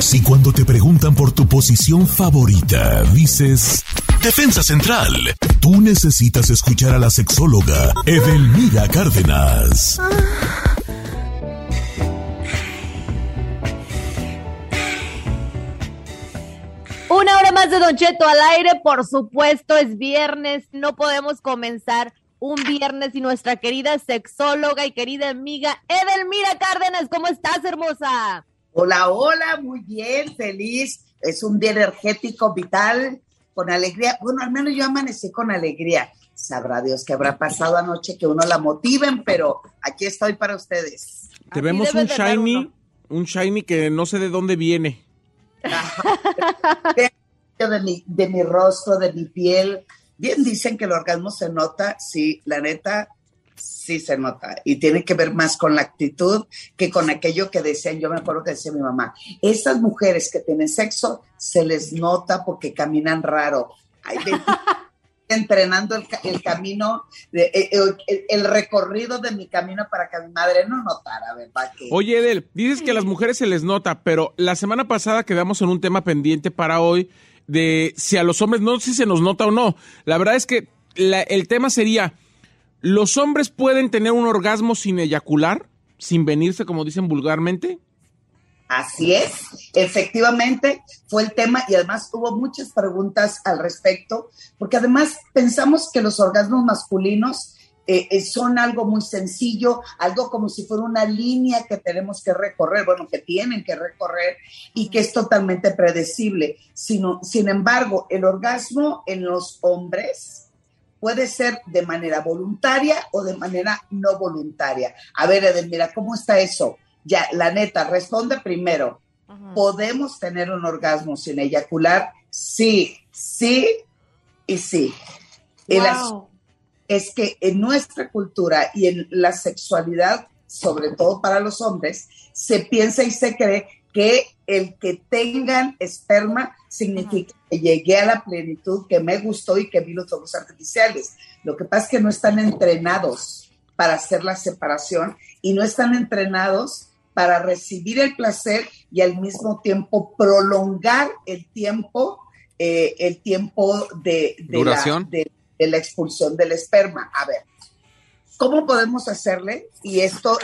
Si cuando te preguntan por tu posición favorita dices Defensa Central, tú necesitas escuchar a la sexóloga Edelmira Cárdenas. Una hora más de Don Cheto al aire, por supuesto, es viernes, no podemos comenzar un viernes y nuestra querida sexóloga y querida amiga Edelmira Cárdenas, ¿cómo estás, hermosa? Hola, hola, muy bien, feliz. Es un día energético, vital, con alegría. Bueno, al menos yo amanecí con alegría. Sabrá Dios qué habrá pasado anoche que uno la motiven, pero aquí estoy para ustedes. Te vemos un shiny, un shiny que no sé de dónde viene. de, mi, de mi rostro, de mi piel. Bien dicen que el orgasmo se nota, sí, la neta, sí se nota. Y tiene que ver más con la actitud que con aquello que decían. Yo me acuerdo que decía mi mamá, esas mujeres que tienen sexo se les nota porque caminan raro. Ay, entrenando el, camino, de, eh, eh, el, recorrido de mi camino para que mi madre no notara, ¿verdad? Oye, Edel, dices que a las mujeres se les nota, pero la semana pasada quedamos en un tema pendiente para hoy de si a los hombres, no sé si se nos nota o no. La verdad es que el tema sería, ¿los hombres pueden tener un orgasmo sin eyacular, sin venirse, como dicen vulgarmente? Así es, efectivamente fue el tema y además hubo muchas preguntas al respecto, porque además pensamos que los orgasmos masculinos eh, eh, son algo muy sencillo, algo como si fuera una línea que tenemos que recorrer, bueno, que tienen que recorrer y que es totalmente predecible. Sino, sin embargo, el orgasmo en los hombres puede ser de manera voluntaria o de manera no voluntaria. A ver, Edelmira, ¿cómo está eso? ya, la neta, responde primero. ¿Podemos tener un orgasmo sin eyacular? Sí, sí y sí. es que en nuestra cultura y en la sexualidad, sobre todo para los hombres, se piensa y se cree que el que tengan esperma significa que llegué a la plenitud, que me gustó y que vi los ojos artificiales. Lo que pasa es que no están entrenados para hacer la separación y no están entrenados para recibir el placer y al mismo tiempo prolongar el tiempo, eh, el tiempo de, La, de, la expulsión del esperma. A ver, ¿cómo podemos hacerle? Y esto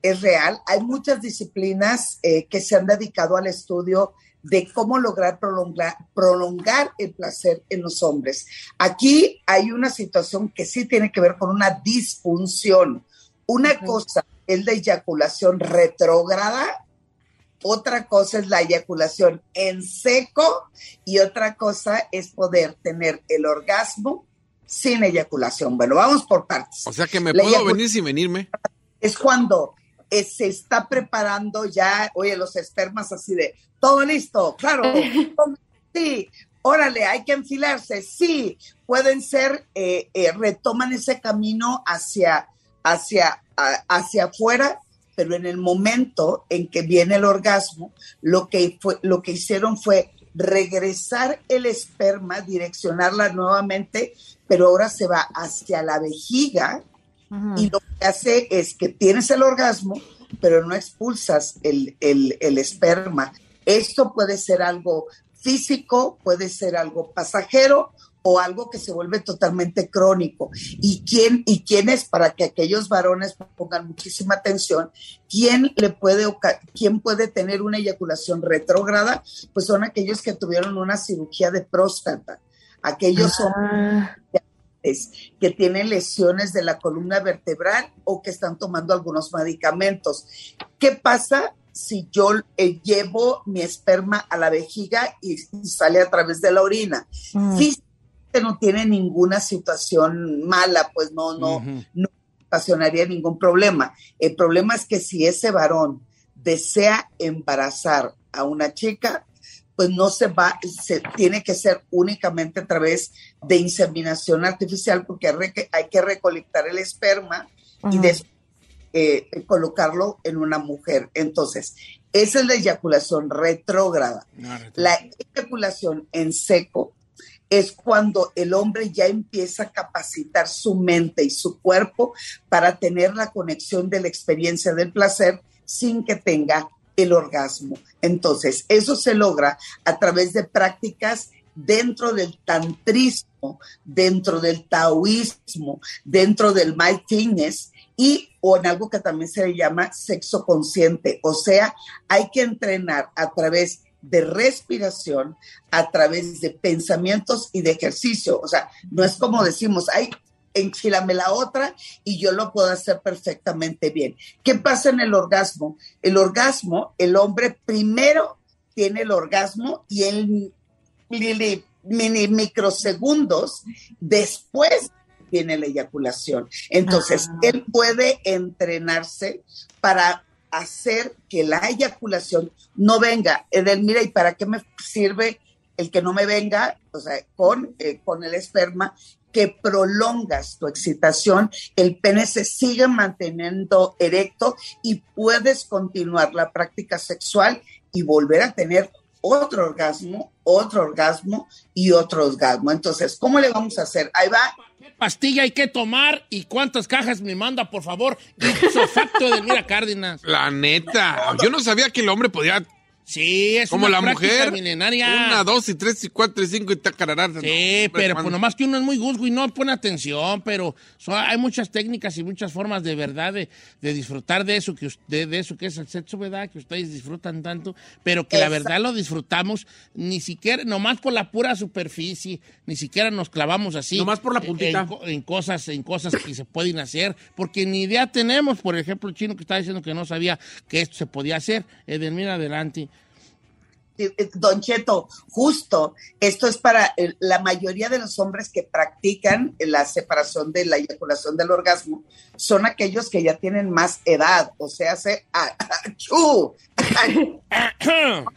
es real. Hay muchas disciplinas eh, que se han dedicado al estudio de cómo lograr prolongar, prolongar el placer en los hombres. Aquí hay una situación que sí tiene que ver con una disfunción. Una cosa es la eyaculación retrógrada, otra cosa es la eyaculación en seco y otra cosa es poder tener el orgasmo sin eyaculación. Bueno, vamos por partes. O sea que me puedo venir sin venirme. Es cuando eh, se está preparando ya, oye, los espermas así de, todo listo, claro, sí, órale, hay que enfilarse, sí, pueden ser, eh, eh, retoman ese camino hacia, hacia hacia afuera, pero en el momento en que viene el orgasmo, lo que, fue, lo que hicieron fue regresar el esperma, direccionarla nuevamente, pero ahora se va hacia la vejiga y lo que hace es que tienes el orgasmo, pero no expulsas el, el esperma. Esto puede ser algo físico, puede ser algo pasajero o algo que se vuelve totalmente crónico. ¿Y quién, y quién es, para que aquellos varones pongan muchísima atención, quién le puede, quién puede tener una eyaculación retrógrada? Pues son aquellos que tuvieron una cirugía de próstata. Aquellos ah. que tienen lesiones de la columna vertebral o que están tomando algunos medicamentos. ¿Qué pasa si yo eh, llevo mi esperma a la vejiga y, sale a través de la orina? Mm no tiene ninguna situación mala, pues no, no, no ocasionaría ningún problema. El problema es que si ese varón desea embarazar a una chica, pues no se va, se tiene que ser únicamente a través de inseminación artificial porque hay que recolectar el esperma y después eh, colocarlo en una mujer. Entonces, esa es la eyaculación retrógrada. la eyaculación en seco es cuando el hombre ya empieza a capacitar su mente y su cuerpo para tener la conexión de la experiencia del placer sin que tenga el orgasmo. Entonces, eso se logra a través de prácticas dentro del tantrismo, dentro del taoísmo, dentro del mindfulness y o en algo que también se le llama sexo consciente. O sea, hay que entrenar a través de respiración a través de pensamientos y de ejercicio. O sea, no es como decimos, ay, enfilame la otra y yo lo puedo hacer perfectamente bien. ¿Qué pasa en el orgasmo? El orgasmo, el hombre primero tiene el orgasmo y en mini microsegundos después tiene la eyaculación. Entonces, ah. él puede entrenarse para hacer que la eyaculación no venga. Edelmira, ¿y para qué me sirve el que no me venga? O sea, con, eh, con el esperma, que prolongas tu excitación, el pene se sigue manteniendo erecto y puedes continuar la práctica sexual y volver a tener otro orgasmo, otro orgasmo y otro orgasmo. Entonces, ¿cómo le vamos a hacer? Ahí va pastilla hay que tomar y cuántas cajas me manda, por favor. Ipso facto de Mira Cárdenas. La neta. Yo no sabía que el hombre podía Sí, es Como la mujer. Una, dos, y tres, y cuatro, y cinco, y tacarará. Sí, pero pues nomás que uno es muy gusgo y no pone atención, pero hay muchas técnicas y muchas formas de verdad de, disfrutar de eso, que de, eso que es el sexo, ¿verdad? Que ustedes disfrutan tanto, pero que la verdad lo disfrutamos ni siquiera, nomás por la pura superficie, ni siquiera nos clavamos así. Nomás por la puntita. En, cosas, en cosas que se pueden hacer, porque ni idea tenemos, por ejemplo, el chino que está diciendo que no sabía que esto se podía hacer. Edelmira, adelante. Eh, eh, Don Cheto, justo, esto es para la mayoría de los hombres que practican la separación de la eyaculación del orgasmo, son aquellos que ya tienen más edad, o sea, hace...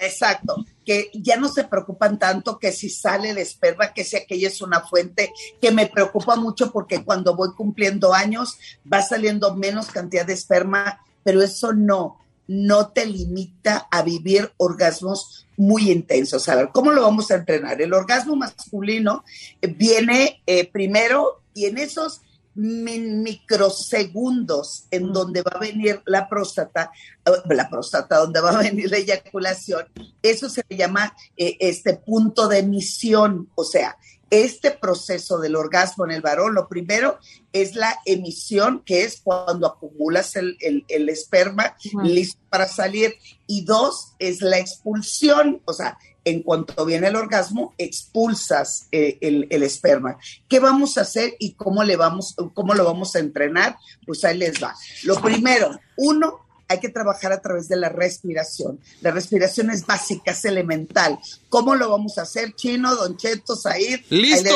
Exacto, que ya no se preocupan tanto que si sale el esperma, que si aquella es una fuente, que me preocupa mucho porque cuando voy cumpliendo años va saliendo menos cantidad de esperma, pero eso no no te limita a vivir orgasmos muy intensos. A ver, ¿cómo lo vamos a entrenar? El orgasmo masculino eh, viene eh, primero y en esos microsegundos en donde va a venir la próstata, eh, la próstata, donde va a venir la eyaculación, eso se le llama este punto de emisión, o sea, este proceso del orgasmo en el varón, lo primero es la emisión, que es cuando acumulas el, esperma listo para salir, y dos es la expulsión, o sea, en cuanto viene el orgasmo, expulsas eh, el, el, esperma. ¿Qué vamos a hacer y cómo, le vamos, cómo lo vamos a entrenar? Pues ahí les va. Lo primero, uno, hay que trabajar a través de la respiración. La respiración es básica, es elemental. ¿Cómo lo vamos a hacer, Chino, Don Cheto, Said? ¡Listo!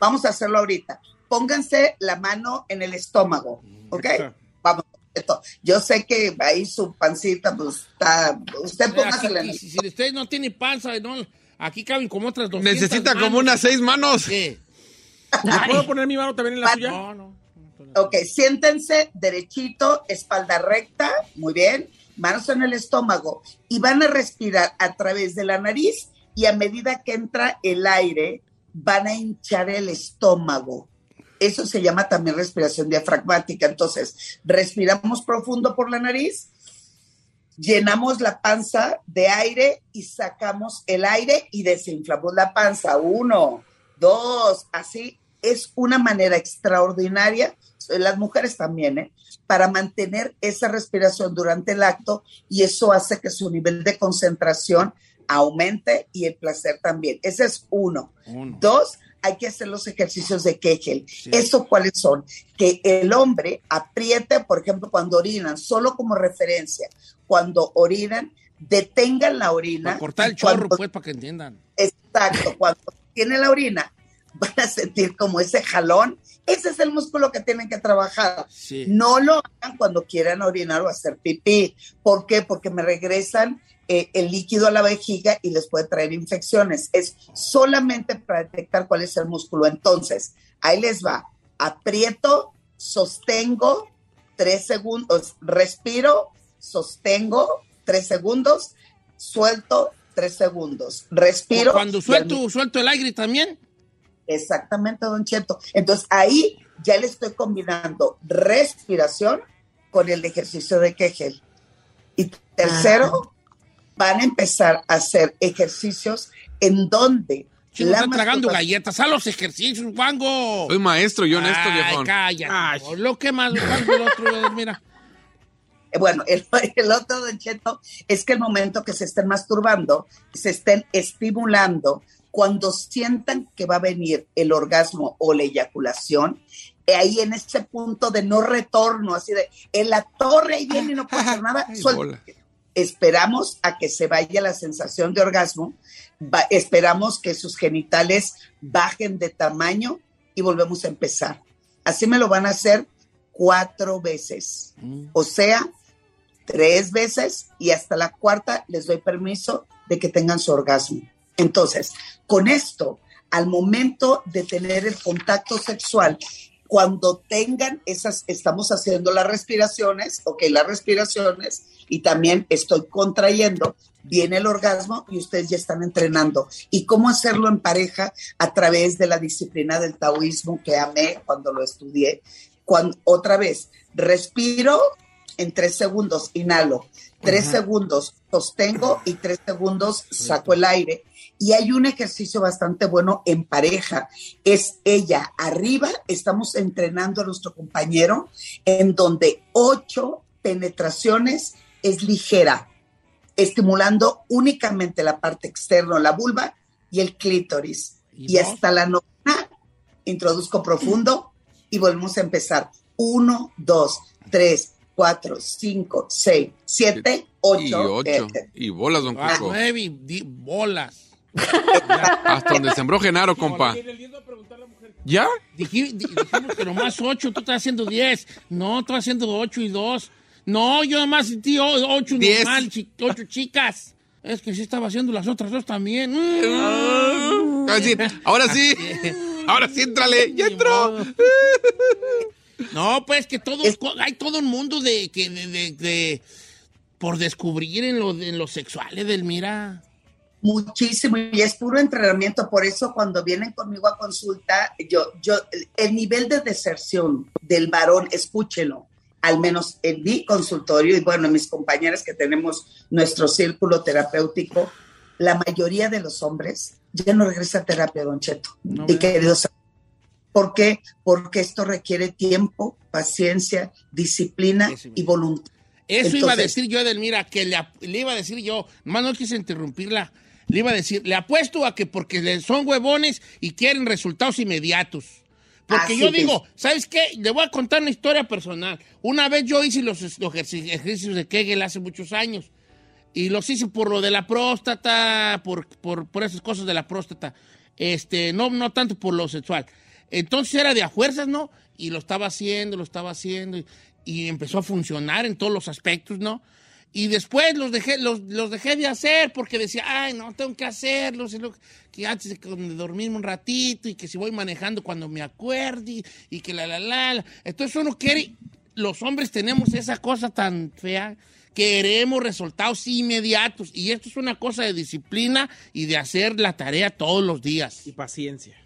Vamos a hacerlo ahorita. Pónganse la mano en el estómago, ¿ok? Vamos. Yo sé que ahí su pancita, pues está. Usted póngase la. Si, si usted no tiene panza, no, aquí caben como otras dos. Necesita como unas seis manos. ¿Puedo poner mi mano también en la suya? No, no. Ok, siéntense derechito, espalda recta, muy bien, manos en el estómago y van a respirar a través de la nariz y a medida que entra el aire van a hinchar el estómago. Eso se llama también respiración diafragmática. Entonces, respiramos profundo por la nariz llenamos la panza de aire y sacamos el aire y desinflamos la panza. Uno, dos, así. Es una manera extraordinaria, las mujeres también, ¿eh? para mantener esa respiración durante el acto y eso hace que su nivel de concentración aumente y el placer también. Ese es uno. Uno. Dos, hay que hacer los ejercicios de Kegel. ¿Estos cuáles son? Que el hombre apriete, por ejemplo, cuando orinan, solo como referencia, cuando orinan, detengan la orina. Para cortar el cuando- chorro, pues, para que entiendan. Exacto, cuando tiene la orina, van a sentir como ese jalón. Ese es el músculo que tienen que trabajar. Sí. No lo hagan cuando quieran orinar o hacer pipí. ¿Por qué? Porque me regresan eh, el líquido a la vejiga y les puede traer infecciones. Es solamente para detectar cuál es el músculo. Entonces, ahí les va. Aprieto, sostengo, tres segundos, respiro, sostengo, tres segundos, suelto, tres segundos, respiro. Cuando suelto, suelto el aire también. Exactamente, don Cheto. Entonces ahí ya le estoy combinando respiración con el ejercicio de Kegel. Y tercero, van a empezar a hacer ejercicios en donde Chico, la está tragando galletas. A los ejercicios, Wango. Soy maestro, yo honesto, Ay, viejón. cállate. Ay. Lo que más, el otro, mira. Eh, Bueno, el, el otro, Don Cheto, es que el momento que se estén masturbando, se estén estimulando, cuando sientan que va a venir el orgasmo o la eyaculación, ahí en ese punto de no retorno, así de en la torre ahí viene y no puedo hacer nada, Ay, esperamos a que se vaya la sensación de orgasmo, va- esperamos que sus genitales bajen de tamaño y volvemos a empezar. Así me lo van a hacer cuatro veces. O sea, tres veces y hasta la cuarta les doy permiso de que tengan su orgasmo. Entonces, con esto, al momento de tener el contacto sexual, cuando tengan esas, estamos haciendo las respiraciones, ok, las respiraciones, y también estoy contrayendo, viene el orgasmo y ustedes ya están entrenando. ¿Y cómo hacerlo en pareja? A través de la disciplina del taoísmo que amé cuando lo estudié. Cuando, otra vez, respiro en tres segundos, inhalo, tres segundos sostengo y tres segundos saco el aire. Y hay un ejercicio bastante bueno en pareja. Es ella arriba, estamos entrenando a nuestro compañero en donde ocho penetraciones es ligera, estimulando únicamente la parte externa, la vulva y el clítoris. ¿Y Y, hasta la novena introduzco profundo y volvemos a empezar. Uno, dos, tres, cuatro, cinco, seis, siete, ocho. Y ocho. eh, Y bolas, don Ah, Cuco. nueve y di- bolas. Hasta donde sembró Genaro, compa. ¿Ya? Diji- di- dijimos que nomás ocho, tú estás haciendo diez. No, tú estás haciendo ocho y dos. No, yo nomás sentí o- ocho Diez. normal, chi- ocho chicas. Es que sí estaba haciendo las otras dos también. Ahora sí, ahora sí. Ahora sí, entrale. Ya entró. No, pues que todo, Es- hay todo un mundo de, que, de, de- de- por descubrir en lo, en lo sexual, del mira. Muchísimo, y es puro entrenamiento. Por eso, cuando vienen conmigo a consulta, yo, yo, el nivel de deserción del varón, escúchelo, al menos en mi consultorio, y bueno, mis compañeras que tenemos nuestro círculo terapéutico, la mayoría de los hombres ya no regresa a terapia, Don Cheto. No y queridos ¿Por qué? Porque esto requiere tiempo, paciencia, disciplina Eso, y voluntad. Eso iba a decir yo, Edelmira, que le, iba a decir yo, más no quise interrumpirla, le iba a decir, le apuesto a que porque son huevones y quieren resultados inmediatos. Porque yo es. digo, ¿sabes qué? Le voy a contar una historia personal. Una vez yo hice los, los ejerci- ejercicios de Kegel hace muchos años. Y los hice por lo de la próstata, por, por, por esas cosas de la próstata. Este, no, no tanto por lo sexual. Entonces era de a fuerzas, ¿no? Y lo estaba haciendo, lo estaba haciendo. Y, empezó a funcionar en todos los aspectos, ¿no? Y después los dejé, los, dejé de hacer porque decía, ay, no, tengo que hacerlos. y lo- que antes de dormirme un ratito y que si voy manejando cuando me acuerde y que la, la, la, la. Entonces uno quiere, los hombres tenemos esa cosa tan fea, queremos resultados inmediatos. Y esto es una cosa de disciplina y de hacer la tarea todos los días. Y paciencia.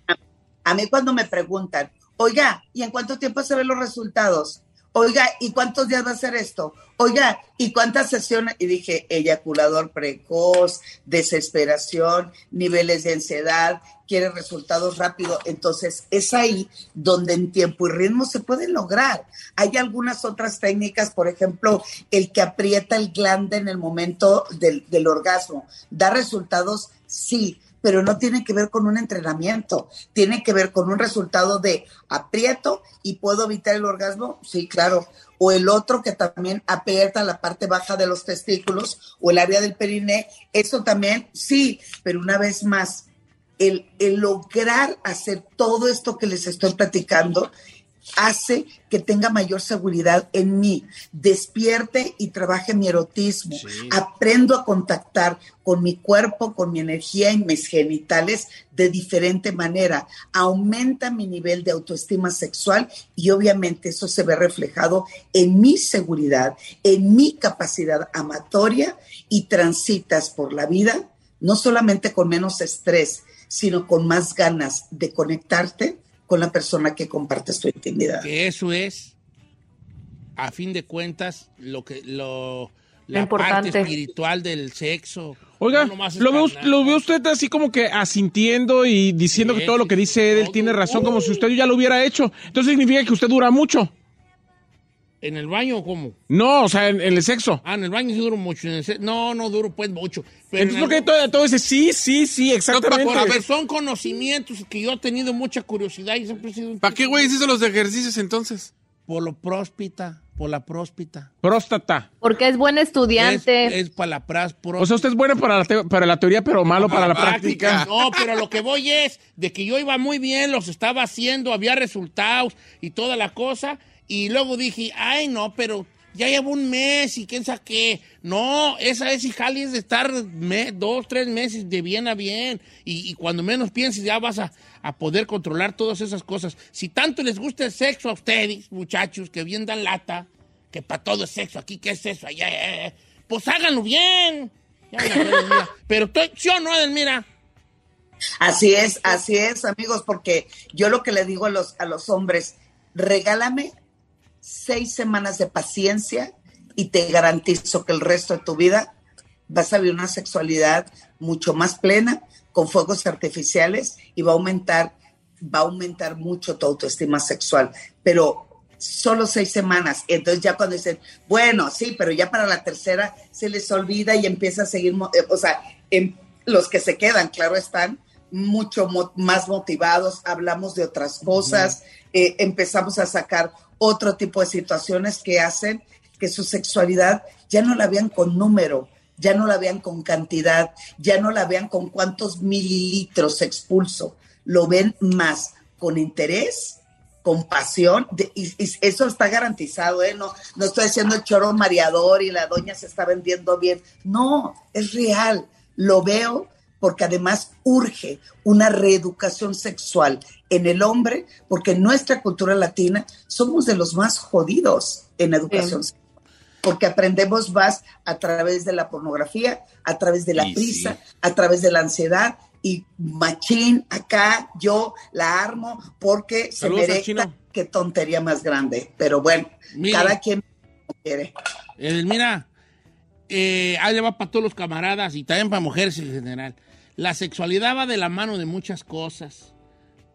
A mí cuando me preguntan, oiga, ¿y en cuánto tiempo se ven los resultados? Oiga, ¿y cuántos días va a hacer esto? Oiga, ¿y cuántas sesiones? Y dije, eyaculador precoz, desesperación, niveles de ansiedad, quiere resultados rápidos. Entonces, es ahí donde en tiempo y ritmo se puede lograr. Hay algunas otras técnicas, por ejemplo, el que aprieta el glande en el momento del, del orgasmo. ¿Da resultados? Sí, pero no tiene que ver con un entrenamiento, tiene que ver con un resultado de aprieto y puedo evitar el orgasmo, sí, claro. O el otro que también aprieta la parte baja de los testículos o el área del periné, eso también, sí, pero una vez más, el, el lograr hacer todo esto que les estoy platicando hace que tenga mayor seguridad en mí, despierte y trabaje mi erotismo, aprendo a contactar con mi cuerpo, con mi energía y mis genitales de diferente manera, aumenta mi nivel de autoestima sexual y obviamente eso se ve reflejado en mi seguridad, en mi capacidad amatoria y transitas por la vida no solamente con menos estrés, sino con más ganas de conectarte con la persona que compartes tu intimidad. Que eso es, a fin de cuentas, lo que lo la parte espiritual del sexo. Oiga, No lo ve, carnal. lo ve usted así como que asintiendo y diciendo Sí, que todo lo que dice Edel tiene razón, como si usted ya lo hubiera hecho. Entonces significa que usted dura mucho. ¿En el baño o cómo? No, o sea, en, en el sexo. Ah, en el baño sí duro mucho. en el se- no, no duro pues mucho. Pero Entonces, en ¿por qué todo, todo dice sí, sí, sí, exactamente? Por- a ver, son conocimientos que yo he tenido mucha curiosidad y siempre he sido un ¿Para qué, güey, hizo los ejercicios entonces? por lo próspita, por la próspita. Próstata. Porque es buen estudiante. Es, es para la pras, O sea, usted es bueno para la, te- para la teoría, pero malo para, la Para la práctica. práctica. No, pero lo que voy es de que yo iba muy bien, los estaba haciendo, había resultados y toda la cosa. Y luego dije, ay, no, pero ya llevo un mes y quién sabe qué. No, esa es hija es de estar dos, tres meses de bien a bien. Y, y cuando menos pienses ya vas a, a poder controlar todas esas cosas. Si tanto les gusta el sexo a ustedes, muchachos, que bien dan lata, que para todo es sexo, aquí qué es eso, allá, pues háganlo bien. Ya. Pero estoy, ¿sí o no, Edelmira? Así es, así es, amigos, porque yo lo que le digo a los, a los hombres, regálame seis semanas de paciencia y te garantizo que el resto de tu vida vas a vivir una sexualidad mucho más plena, con fuegos artificiales y va a aumentar, va a aumentar mucho tu autoestima sexual. Pero solo seis semanas. Entonces ya cuando dicen, bueno, sí, pero ya para la tercera se les olvida y empieza a seguir, eh, o sea, en- los que se quedan, claro, están mucho mo- más motivados, hablamos de otras cosas, eh, empezamos a sacar otro tipo de situaciones que hacen que su sexualidad ya no la vean con número, ya no la vean con cantidad, ya no la vean con cuántos mililitros expulso, lo ven más con interés, con pasión, y eso está garantizado, ¿eh? No, no estoy haciendo el choro mareador y la doña se está vendiendo bien, no, es real, lo veo porque además urge una reeducación sexual en el hombre, porque en nuestra cultura latina somos de los más jodidos en educación Sí. sexual, porque aprendemos más a través de la pornografía, a través de la Y prisa, sí. a través de la ansiedad y machín, acá yo la armo porque se Saludos al merece qué tontería más grande, pero bueno, cada quien quiere. Edelmira, eh, ahí le va para todos los camaradas y también para mujeres en general. La sexualidad va de la mano de muchas cosas.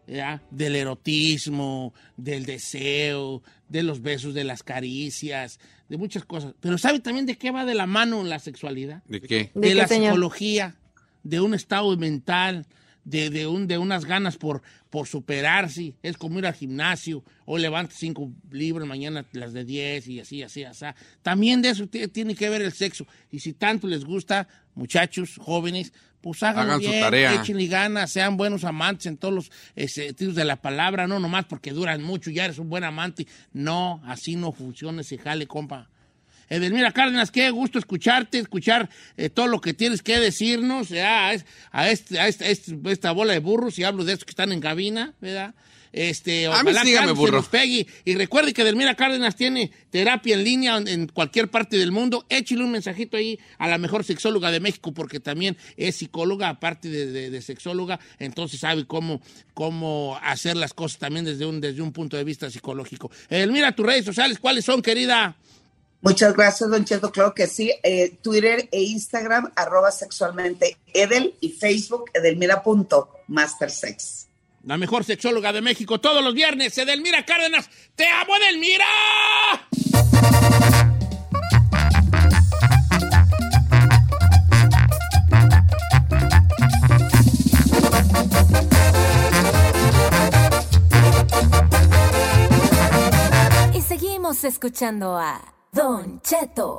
¿ya? Del erotismo, del deseo, de los besos, de las caricias, de muchas cosas. Pero ¿sabe también de qué va de la mano la sexualidad? ¿De qué? ¿De de qué, la señor? psicología, de un estado mental, de, de, un, de unas ganas por, por superarse. Es como ir al gimnasio, hoy levantas cinco libras, mañana las de 10 y así, así, así. También de eso tiene que ver el sexo. Y si tanto les gusta, muchachos, jóvenes, pues Hagan su bien, tarea. échenle ganas, sean buenos amantes en todos los eh, sentidos de la palabra, no nomás porque duran mucho, ya eres un buen amante. No, así no funciona ese jale, compa. Edelmira Cárdenas, qué gusto escucharte, escuchar eh, todo lo que tienes que decirnos a, es- a este, a este- a este- esta bola de burros, y hablo de estos que están en cabina, ¿verdad? Este, A mí se burro. pegue. Y recuerde que Delmira Cárdenas tiene terapia en línea en- en cualquier parte del mundo. Échale un mensajito ahí a la mejor sexóloga de México, porque también es psicóloga, aparte de, de- de sexóloga, entonces sabe cómo, cómo hacer las cosas también desde un, desde un punto de vista psicológico. Delmira, tus redes sociales, ¿cuáles son, querida? Muchas gracias, Don Cheto. Claro que sí. Eh, Twitter e Instagram, arroba sexualmente Edel y Facebook, edelmira.mastersex. La mejor sexóloga de México todos los viernes, Edelmira Cárdenas. ¡Te amo, Edelmira! Y seguimos escuchando a Don Cheto.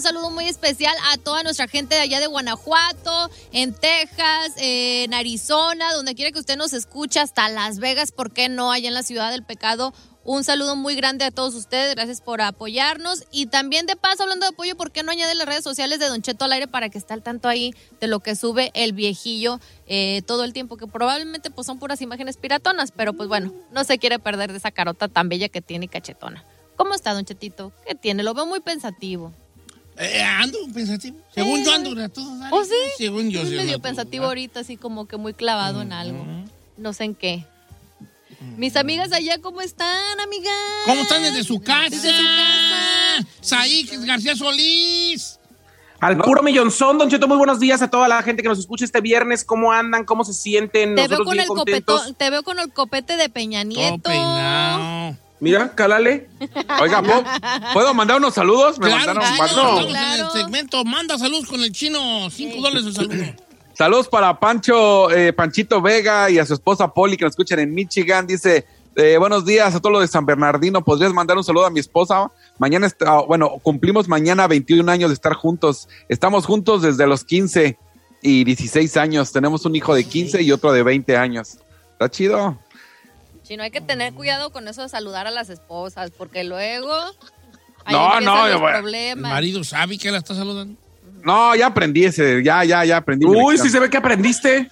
Un saludo muy especial a toda nuestra gente de allá de Guanajuato, en Texas, en Arizona, donde quiera que usted nos escuche, hasta Las Vegas, ¿por qué no? Allá en la ciudad del pecado. Un saludo muy grande a todos ustedes. Gracias por apoyarnos. Y también, de paso, hablando de apoyo, ¿por qué no añade las redes sociales de Don Cheto al aire para que esté al tanto ahí de lo que sube el viejillo eh, todo el tiempo? Que probablemente pues, son puras imágenes piratonas, pero pues bueno, no se quiere perder de esa carota tan bella que tiene y cachetona. ¿Cómo está, Don Chetito? ¿Qué tiene? Lo veo muy pensativo. Eh, ando pensativo. Según yo ando a todos. ¿Oh, sí? Según yo. Es medio ando pensativo ahorita, así como que muy clavado en algo. No sé en qué. Mis amigas allá, ¿cómo están, amigas? ¿Cómo están desde su casa? Desde su casa. Saí García Solís. Al puro millonzón, Don Cheto, muy buenos días a toda la gente que nos escucha este viernes. ¿Cómo andan? ¿Cómo se sienten? Te veo, con bien el contentos. copetón, te veo con el copete de Peña Todo Nieto. peinado. Mira, cálale. Oiga, ¿puedo, ¿puedo mandar unos saludos? Me Claro, mandaron claro, Claro. el segmento. Manda salud con el chino. Cinco dólares de saludo. Saludos para Pancho, eh, Panchito Vega y a su esposa Polly que nos escuchan en Michigan. Dice, eh, buenos días a todos los de San Bernardino. ¿Podrías mandar un saludo a mi esposa? Mañana, está, bueno, cumplimos mañana 21 años de estar juntos. Estamos juntos desde los 15 y 16 años. Tenemos un hijo de 15 y otro de 20 años. Está chido. Chino, hay que tener cuidado con eso de saludar a las esposas, porque luego ahí No, no, los bueno. El problemas. marido sabe que la está saludando. No, ya aprendí ese, ya, ya, ya aprendí. Uy, sí se ve que aprendiste.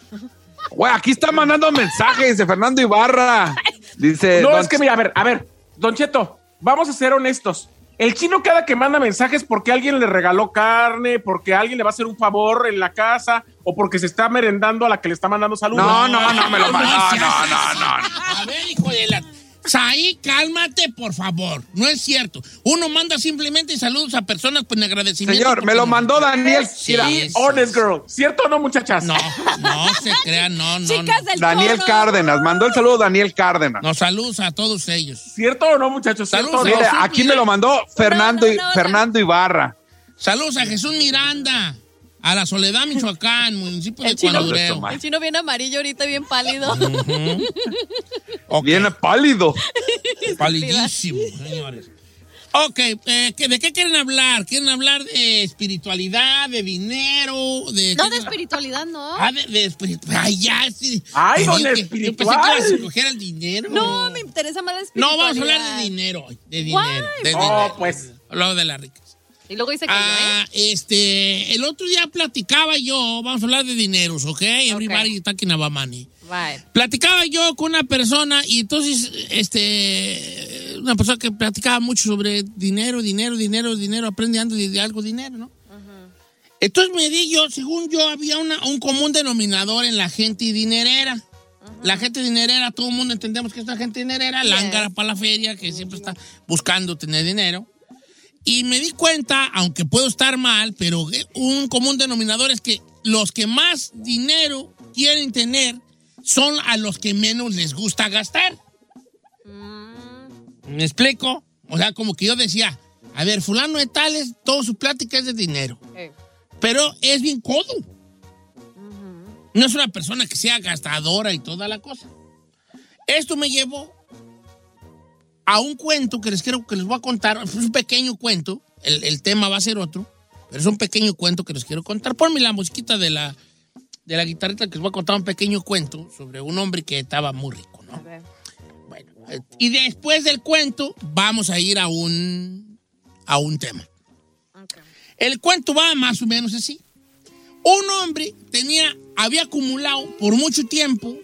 Güey, aquí está mandando mensajes de Fernando Ibarra. Dice, No, es que mira, a ver, a ver, Don Cheto, vamos a ser honestos. El chino cada que manda mensajes porque alguien le regaló carne, porque alguien le va a hacer un favor en la casa o porque se está merendando a la que le está mandando saludos. No, no, no, me lo mandó. No, no, no, no. A ver, hijo de la... Saí, cálmate, por favor. No es cierto. Uno manda simplemente saludos a personas con agradecimiento. Señor, me lo no- mandó Daniel. Sí, Mira, sí, honest sí. girl, ¿cierto o no, muchachas? No, no se crean, no, no. Chicas no. del Daniel coro. Cárdenas, mandó el saludo Daniel Cárdenas. Nos saludos a todos ellos. ¿Cierto o no, muchachos? ¿Cierto Saludos, o no? Mire, aquí me lo mandó Fernando, una. Fernando Ibarra. Saludos a Jesús Miranda, a la Soledad, Michoacán, municipio de chino, Cuadureo. el chino bien amarillo ahorita, bien pálido. Ok, Viene pálido. Palidísimo, señores. Ok, eh, ¿qué- ¿de qué quieren hablar? ¿Quieren hablar de espiritualidad, de dinero? De, No, de espiritualidad, no. Ah, de, de espiritualidad. Ay, ya, sí. Ay, don que- Yo pensé espiritual. que ibas a escoger el dinero. No, me interesa más la No, espiritualidad. vamos a hablar de dinero hoy. De dinero. De No, dinero. pues. Hablaba de las ricas. Y luego dice que yo, Ah, ¿eh? este, el otro día platicaba yo, vamos a hablar de dineros, ¿ok? Everybody talking about money. Bye. Platicaba yo con una persona y entonces, este, una persona que platicaba mucho sobre dinero, dinero, dinero, dinero, aprendiendo de, algo dinero, ¿no? Entonces me di yo, según yo, había una- un común denominador en la gente dinerera. La gente dinerera, todo el mundo entendemos que es la gente dinerera, lángara para la feria, que siempre está buscando tener dinero. Y me di cuenta, aunque puedo estar mal, pero eh, un común denominador es que los que más dinero quieren tener son a los que menos les gusta gastar. ¿Me explico? O sea, como que yo decía, a ver, fulano de tales, toda su plática es de dinero. Eh. Pero es bien codo. No es una persona que sea gastadora y toda la cosa. Esto me llevó a un cuento que les quiero que les voy a contar. Es un pequeño cuento. El, el tema va a ser otro. Pero es un pequeño cuento que les quiero contar. Ponme la musiquita de la, de la guitarrita que les voy a contar un pequeño cuento sobre un hombre que estaba muy rico, ¿no? Bueno, eh, y después del cuento vamos a ir a un, a un tema. El cuento va más o menos así. Un hombre tenía, había acumulado por mucho tiempo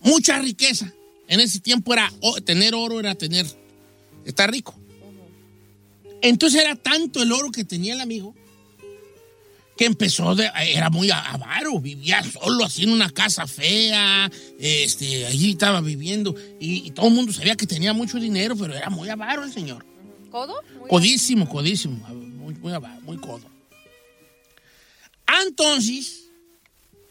mucha riqueza. En ese tiempo era tener oro, era tener, estar rico. Entonces era tanto el oro que tenía el amigo que empezó, de, era muy avaro, vivía solo así en una casa fea, este, allí estaba viviendo y, y todo el mundo sabía que tenía mucho dinero, pero era muy avaro el señor. ¿Codo? Muy Codísimo, codísimo, muy, muy, avaro, muy codo. Entonces,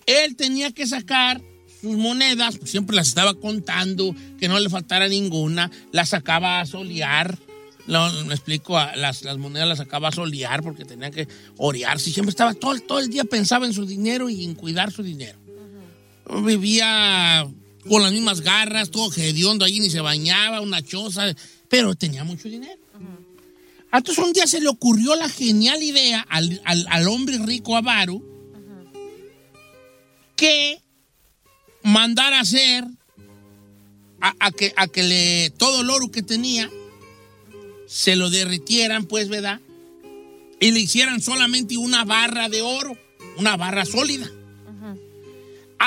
él tenía que sacar sus monedas, pues siempre las estaba contando, que no le faltara ninguna, las sacaba a solear. Lo- me explico, las, las monedas las sacaba a solear porque tenía que orearse. Siempre estaba todo, todo el día pensaba en su dinero y en cuidar su dinero. Vivía con las mismas garras, todo hediondo allí, ni se bañaba, una choza, pero tenía mucho dinero. Entonces un día se le ocurrió la genial idea al, al- al hombre rico avaro que mandar a hacer a, a que, a que le, todo el oro que tenía se lo derritieran, pues, ¿verdad? Y le hicieran solamente una barra de oro, una barra sólida.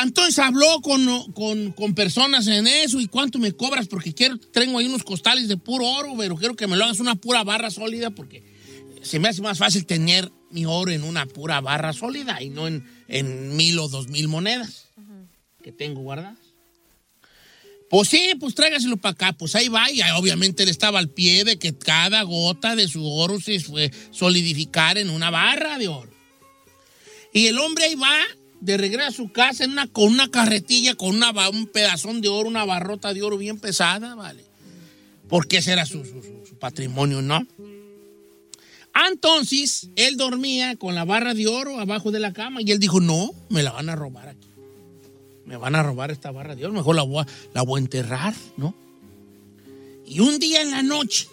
Entonces habló con, con, con personas en eso y cuánto me cobras porque quiero, tengo ahí unos costales de puro oro, pero quiero que me lo hagas una pura barra sólida porque se me hace más fácil tener mi oro en una pura barra sólida y no en, en mil o dos mil monedas tengo guardadas. Pues sí, pues tráigaselo para acá. Pues ahí va. Y obviamente él estaba al pie de que cada gota de su oro se fue solidificar en una barra de oro. Y el hombre ahí va de regreso a su casa con una carretilla, con una, un pedazón de oro, una barrota de oro bien pesada, ¿vale? Porque ese era su, su- patrimonio, ¿no? Entonces, él dormía con la barra de oro abajo de la cama y él dijo, no, me la van a robar aquí. Me van a robar esta barra de oro, mejor la voy a, enterrar, ¿no? Y un día en la noche,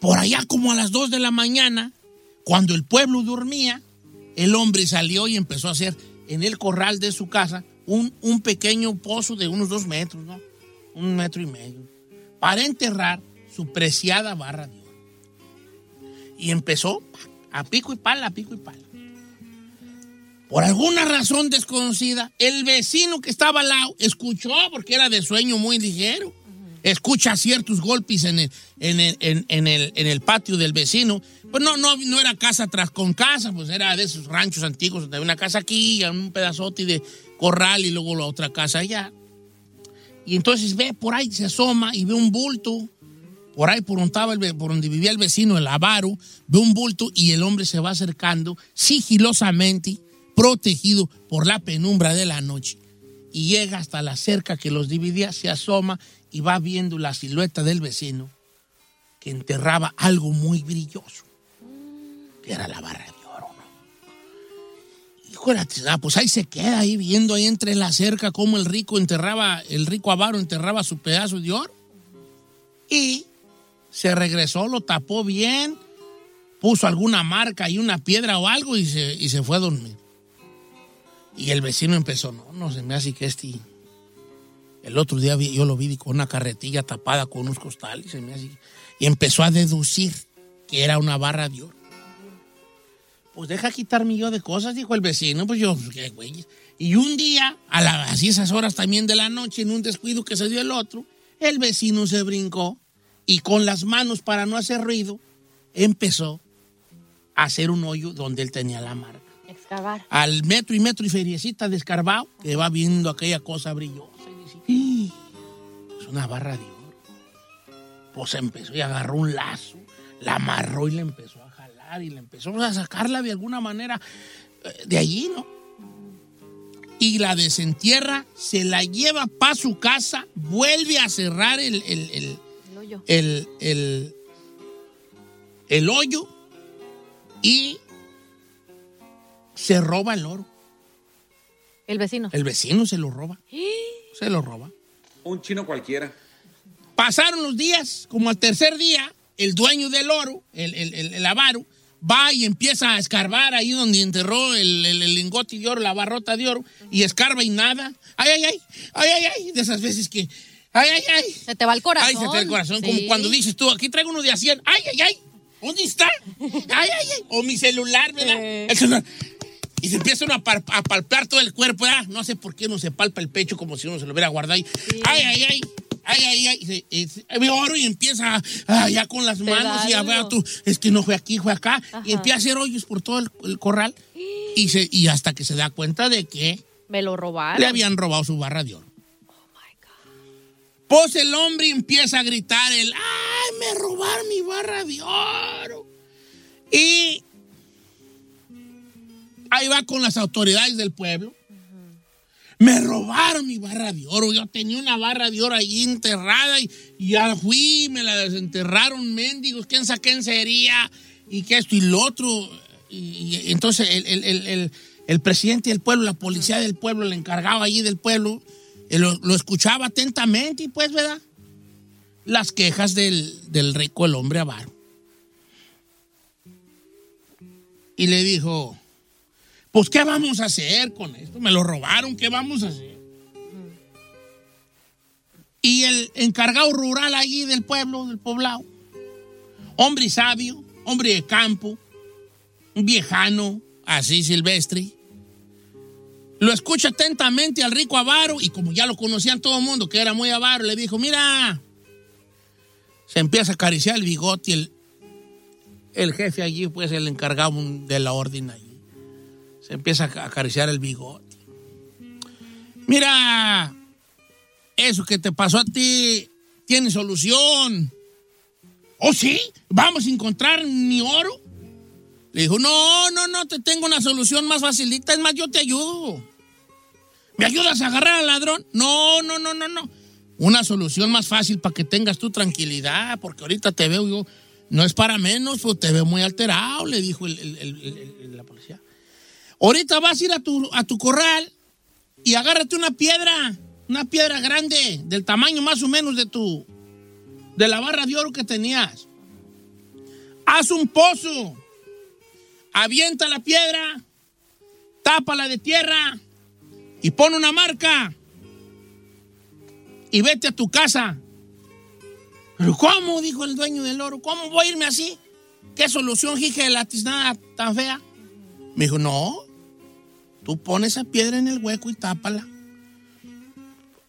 por allá como a las 2 de la mañana, cuando el pueblo dormía, el hombre salió y empezó a hacer en el corral de su casa un, un pequeño pozo de unos dos metros, ¿no? Un metro y medio, para enterrar su preciada barra de oro. Y empezó a pico y pala, a pico y pala. Por alguna razón desconocida, el vecino que estaba al lado escuchó, porque era de sueño muy ligero, escucha ciertos golpes en el, en el, en, en el, en el patio del vecino. Pues no, no, no era casa tras con casa, pues era de esos ranchos antiguos donde había una casa aquí, un pedazote de corral y luego la otra casa allá. Y entonces ve por ahí, se asoma y ve un bulto. Por ahí, por donde, por donde vivía el vecino, el avaro, ve un bulto y el hombre se va acercando sigilosamente, protegido por la penumbra de la noche. Y llega hasta la cerca que los dividía, se asoma y va viendo la silueta del vecino que enterraba algo muy brilloso, que era la barra de oro. ¿no? De la chingada, pues ahí se queda ahí viendo ahí entre la cerca cómo el rico enterraba, el rico avaro enterraba su pedazo de oro. Y se regresó, lo tapó bien, puso alguna marca y una piedra o algo y se, y se fue a dormir. Y el vecino empezó, no, no se me hace que este, El otro día yo lo vi con una carretilla tapada con unos costales y empezó a deducir que era una barra de oro. Pues deja quitarme yo de cosas, dijo el vecino. Pues yo, qué güey. Y un día, a las esas horas también de la noche, en un descuido que se dio el otro, el vecino se brincó y con las manos para no hacer ruido, empezó a hacer un hoyo donde él tenía la marca. Al metro y metro y feriecita de escarbado, que va viendo aquella cosa brillosa. Y dice, "Ih, es una barra de oro. Pues empezó y agarró un lazo, la amarró y le empezó a jalar y le empezó a sacarla de alguna manera eh, de allí, ¿no? Y la desentierra, se la lleva para su casa, vuelve a cerrar el, el- el- El hoyo. el, el, el hoyo y se roba el oro. El vecino. El vecino se lo roba. Se lo roba. Un chino cualquiera. Pasaron los días, como al tercer día, el dueño del oro, el, el, el- el avaro, va y empieza a escarbar ahí donde enterró el, el- el lingote de oro, la barrota de oro, y escarba y nada. Ay, ay, ay, ay, ay, ay, de esas veces que, ay, ay, ay. Se te va el corazón. Ay, se te va el corazón, como Sí. cuando dices tú, aquí traigo uno de a 100. Ay, ay, ay, ¿dónde está? Ay, ay, ay. O mi celular, ¿verdad? Eh. El celular. Y se empieza uno a, par- a palpar todo el cuerpo, ¿verdad? No sé por qué uno se palpa el pecho como si uno se lo hubiera guardado ahí. Ay, ay, ay. Ay, ay, ay, se- ve oro y empieza ah, ya con las manos y a ver tú, es que no fue aquí, fue acá, y empieza a hacer hoyos por todo el, el corral y, se, y hasta que se da cuenta de que Me lo robaron. le habían robado su barra de oro. Pues el hombre empieza a gritar el, ¡ay, me robaron mi barra de oro! Y ahí va con las autoridades del pueblo. Me robaron mi barra de oro. Yo tenía una barra de oro ahí enterrada y, y ya fui, me la desenterraron mendigos. ¿Quién sabe quién sería? Y que esto y lo otro. Y, y entonces el, el- el- el- el presidente del pueblo, la policía del pueblo, el encargado allí del pueblo, eh, lo, lo escuchaba atentamente y pues, ¿verdad? Las quejas del, del rico, el hombre avaro. Y le dijo, pues, ¿qué vamos a hacer con esto? Me lo robaron, ¿qué vamos a hacer? Y el encargado rural allí del pueblo, del poblado, hombre sabio, hombre de campo, un viejano, así silvestre, lo escucha atentamente al rico avaro y como ya lo conocían todo el mundo, que era muy avaro, le dijo, mira, se empieza a acariciar el bigote el, el jefe allí, pues el encargado de la orden allí, se empieza a acariciar el bigote. Mira, eso que te pasó a ti tiene solución. ¿Oh, sí? ¿Vamos a encontrar mi oro? Le dijo, no, no, no, te tengo una solución más facilita. Es más, yo te ayudo. ¿Me ayudas a agarrar al ladrón? No, no, no, no, no. Una solución más fácil para que tengas tu tranquilidad, porque ahorita te veo yo, no es para menos, pues te veo muy alterado, le dijo la policía. Ahorita vas a ir a tu, a tu corral y agárrate una piedra, una piedra grande, del tamaño más o menos de tu, de la barra de oro que tenías. Haz un pozo, avienta la piedra, tápala de tierra y pon una marca y vete a tu casa. ¿Pero cómo? Dijo el dueño del oro. ¿Cómo voy a irme así? ¿Qué solución, hija de la tiznada tan fea? Me dijo, no. Tú pones esa piedra en el hueco y tápala.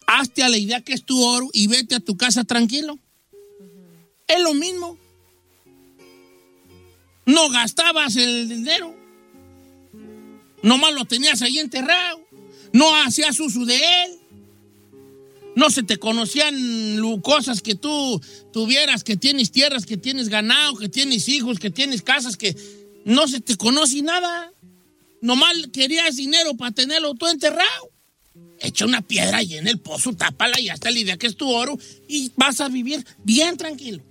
Hazte a la idea que es tu oro y vete a tu casa tranquilo. Es lo mismo. No gastabas el dinero. Nomás lo tenías ahí enterrado. No hacías uso de él. No se te conocían cosas que tú tuvieras, que tienes tierras, que tienes ganado, que tienes hijos, que tienes casas, que no se te conoce nada. Nomás querías dinero para tenerlo todo enterrado. Echa una piedra ahí en el pozo, tápala y hasta la idea que es tu oro y vas a vivir bien tranquilo.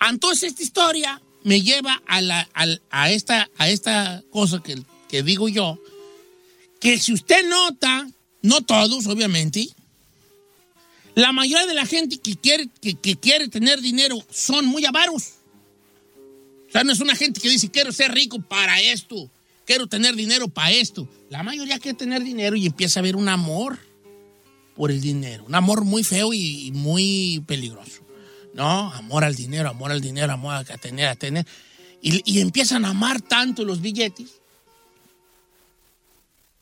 Entonces esta historia me lleva a, la- a esta, a esta cosa que, que digo yo, que si usted nota, no todos obviamente, la mayoría de la gente que quiere, que, que quiere tener dinero son muy avaros. O sea, no es una gente que dice quiero ser rico para esto, quiero tener dinero para esto. La mayoría quiere tener dinero y empieza a haber un amor por el dinero. Un amor muy feo y, muy peligroso. ¿No? Amor al dinero, amor al dinero, amor a tener, a tener. Y, y empiezan a amar tanto los billetes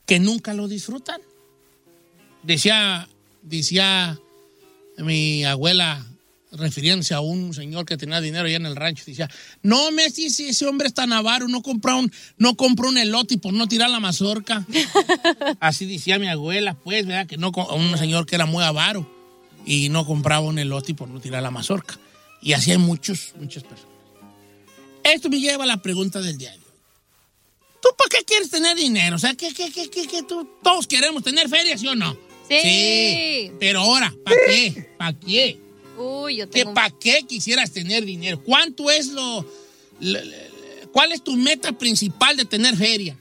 que nunca lo disfrutan. Decía, decía mi abuela, refiriéndose a un señor que tenía dinero allá en el rancho, decía, no, Messi, ese, ese hombre es tan avaro, no compró un, no compró un elote por no tirar la mazorca. Así decía mi abuela, pues, ¿verdad? Que no, un señor que era muy avaro y no compraba un elote por no tirar la mazorca. Y así hay muchos, muchas personas. Esto me lleva a la pregunta del hoy. ¿Tú para qué quieres tener dinero? O sea, ¿qué, qué, qué, qué, qué tú, todos queremos tener feria, ¿sí o no? Sí. Pero ahora, ¿para qué? ¿Para qué? Uy, yo ¿Que tengo... ¿Para qué quisieras tener dinero? ¿Cuánto es lo... lo- lo- ¿Cuál es tu meta principal de tener feria?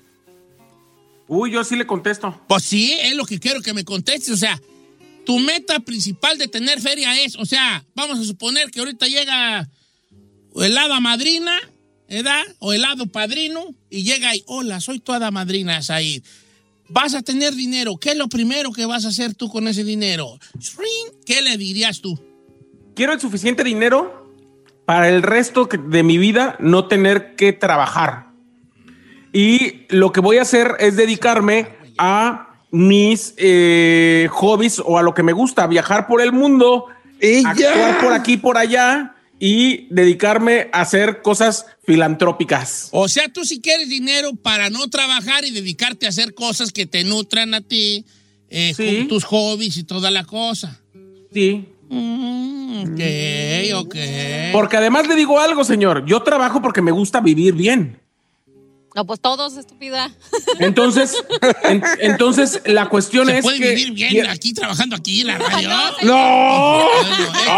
Uy, yo sí le contesto. Pues sí, es lo que quiero que me contestes. O sea, tu meta principal de tener feria es, o sea, vamos a suponer que ahorita llega el hada madrina, ¿verdad? O el hado padrino, y llega y, hola, soy tu hada madrina, Said. Vas a tener dinero. ¿Qué es lo primero que vas a hacer tú con ese dinero? ¿Qué le dirías tú? Quiero el suficiente dinero para el resto de mi vida no tener que trabajar. Y lo que voy a hacer es dedicarme a mis eh, hobbies o a lo que me gusta, viajar por el mundo, actuar por aquí, por allá y dedicarme a hacer cosas filantrópicas. O sea, tú si quieres dinero para no trabajar y dedicarte a hacer cosas que te nutran a ti, eh, con tus hobbies y toda la cosa. Sí. Mm, ok, ok. Porque además le digo algo, señor, yo trabajo porque me gusta vivir bien. No, pues todos, estúpida. Entonces, en- entonces la cuestión ¿Se es puede que vivir bien aquí, trabajando aquí en la radio? No.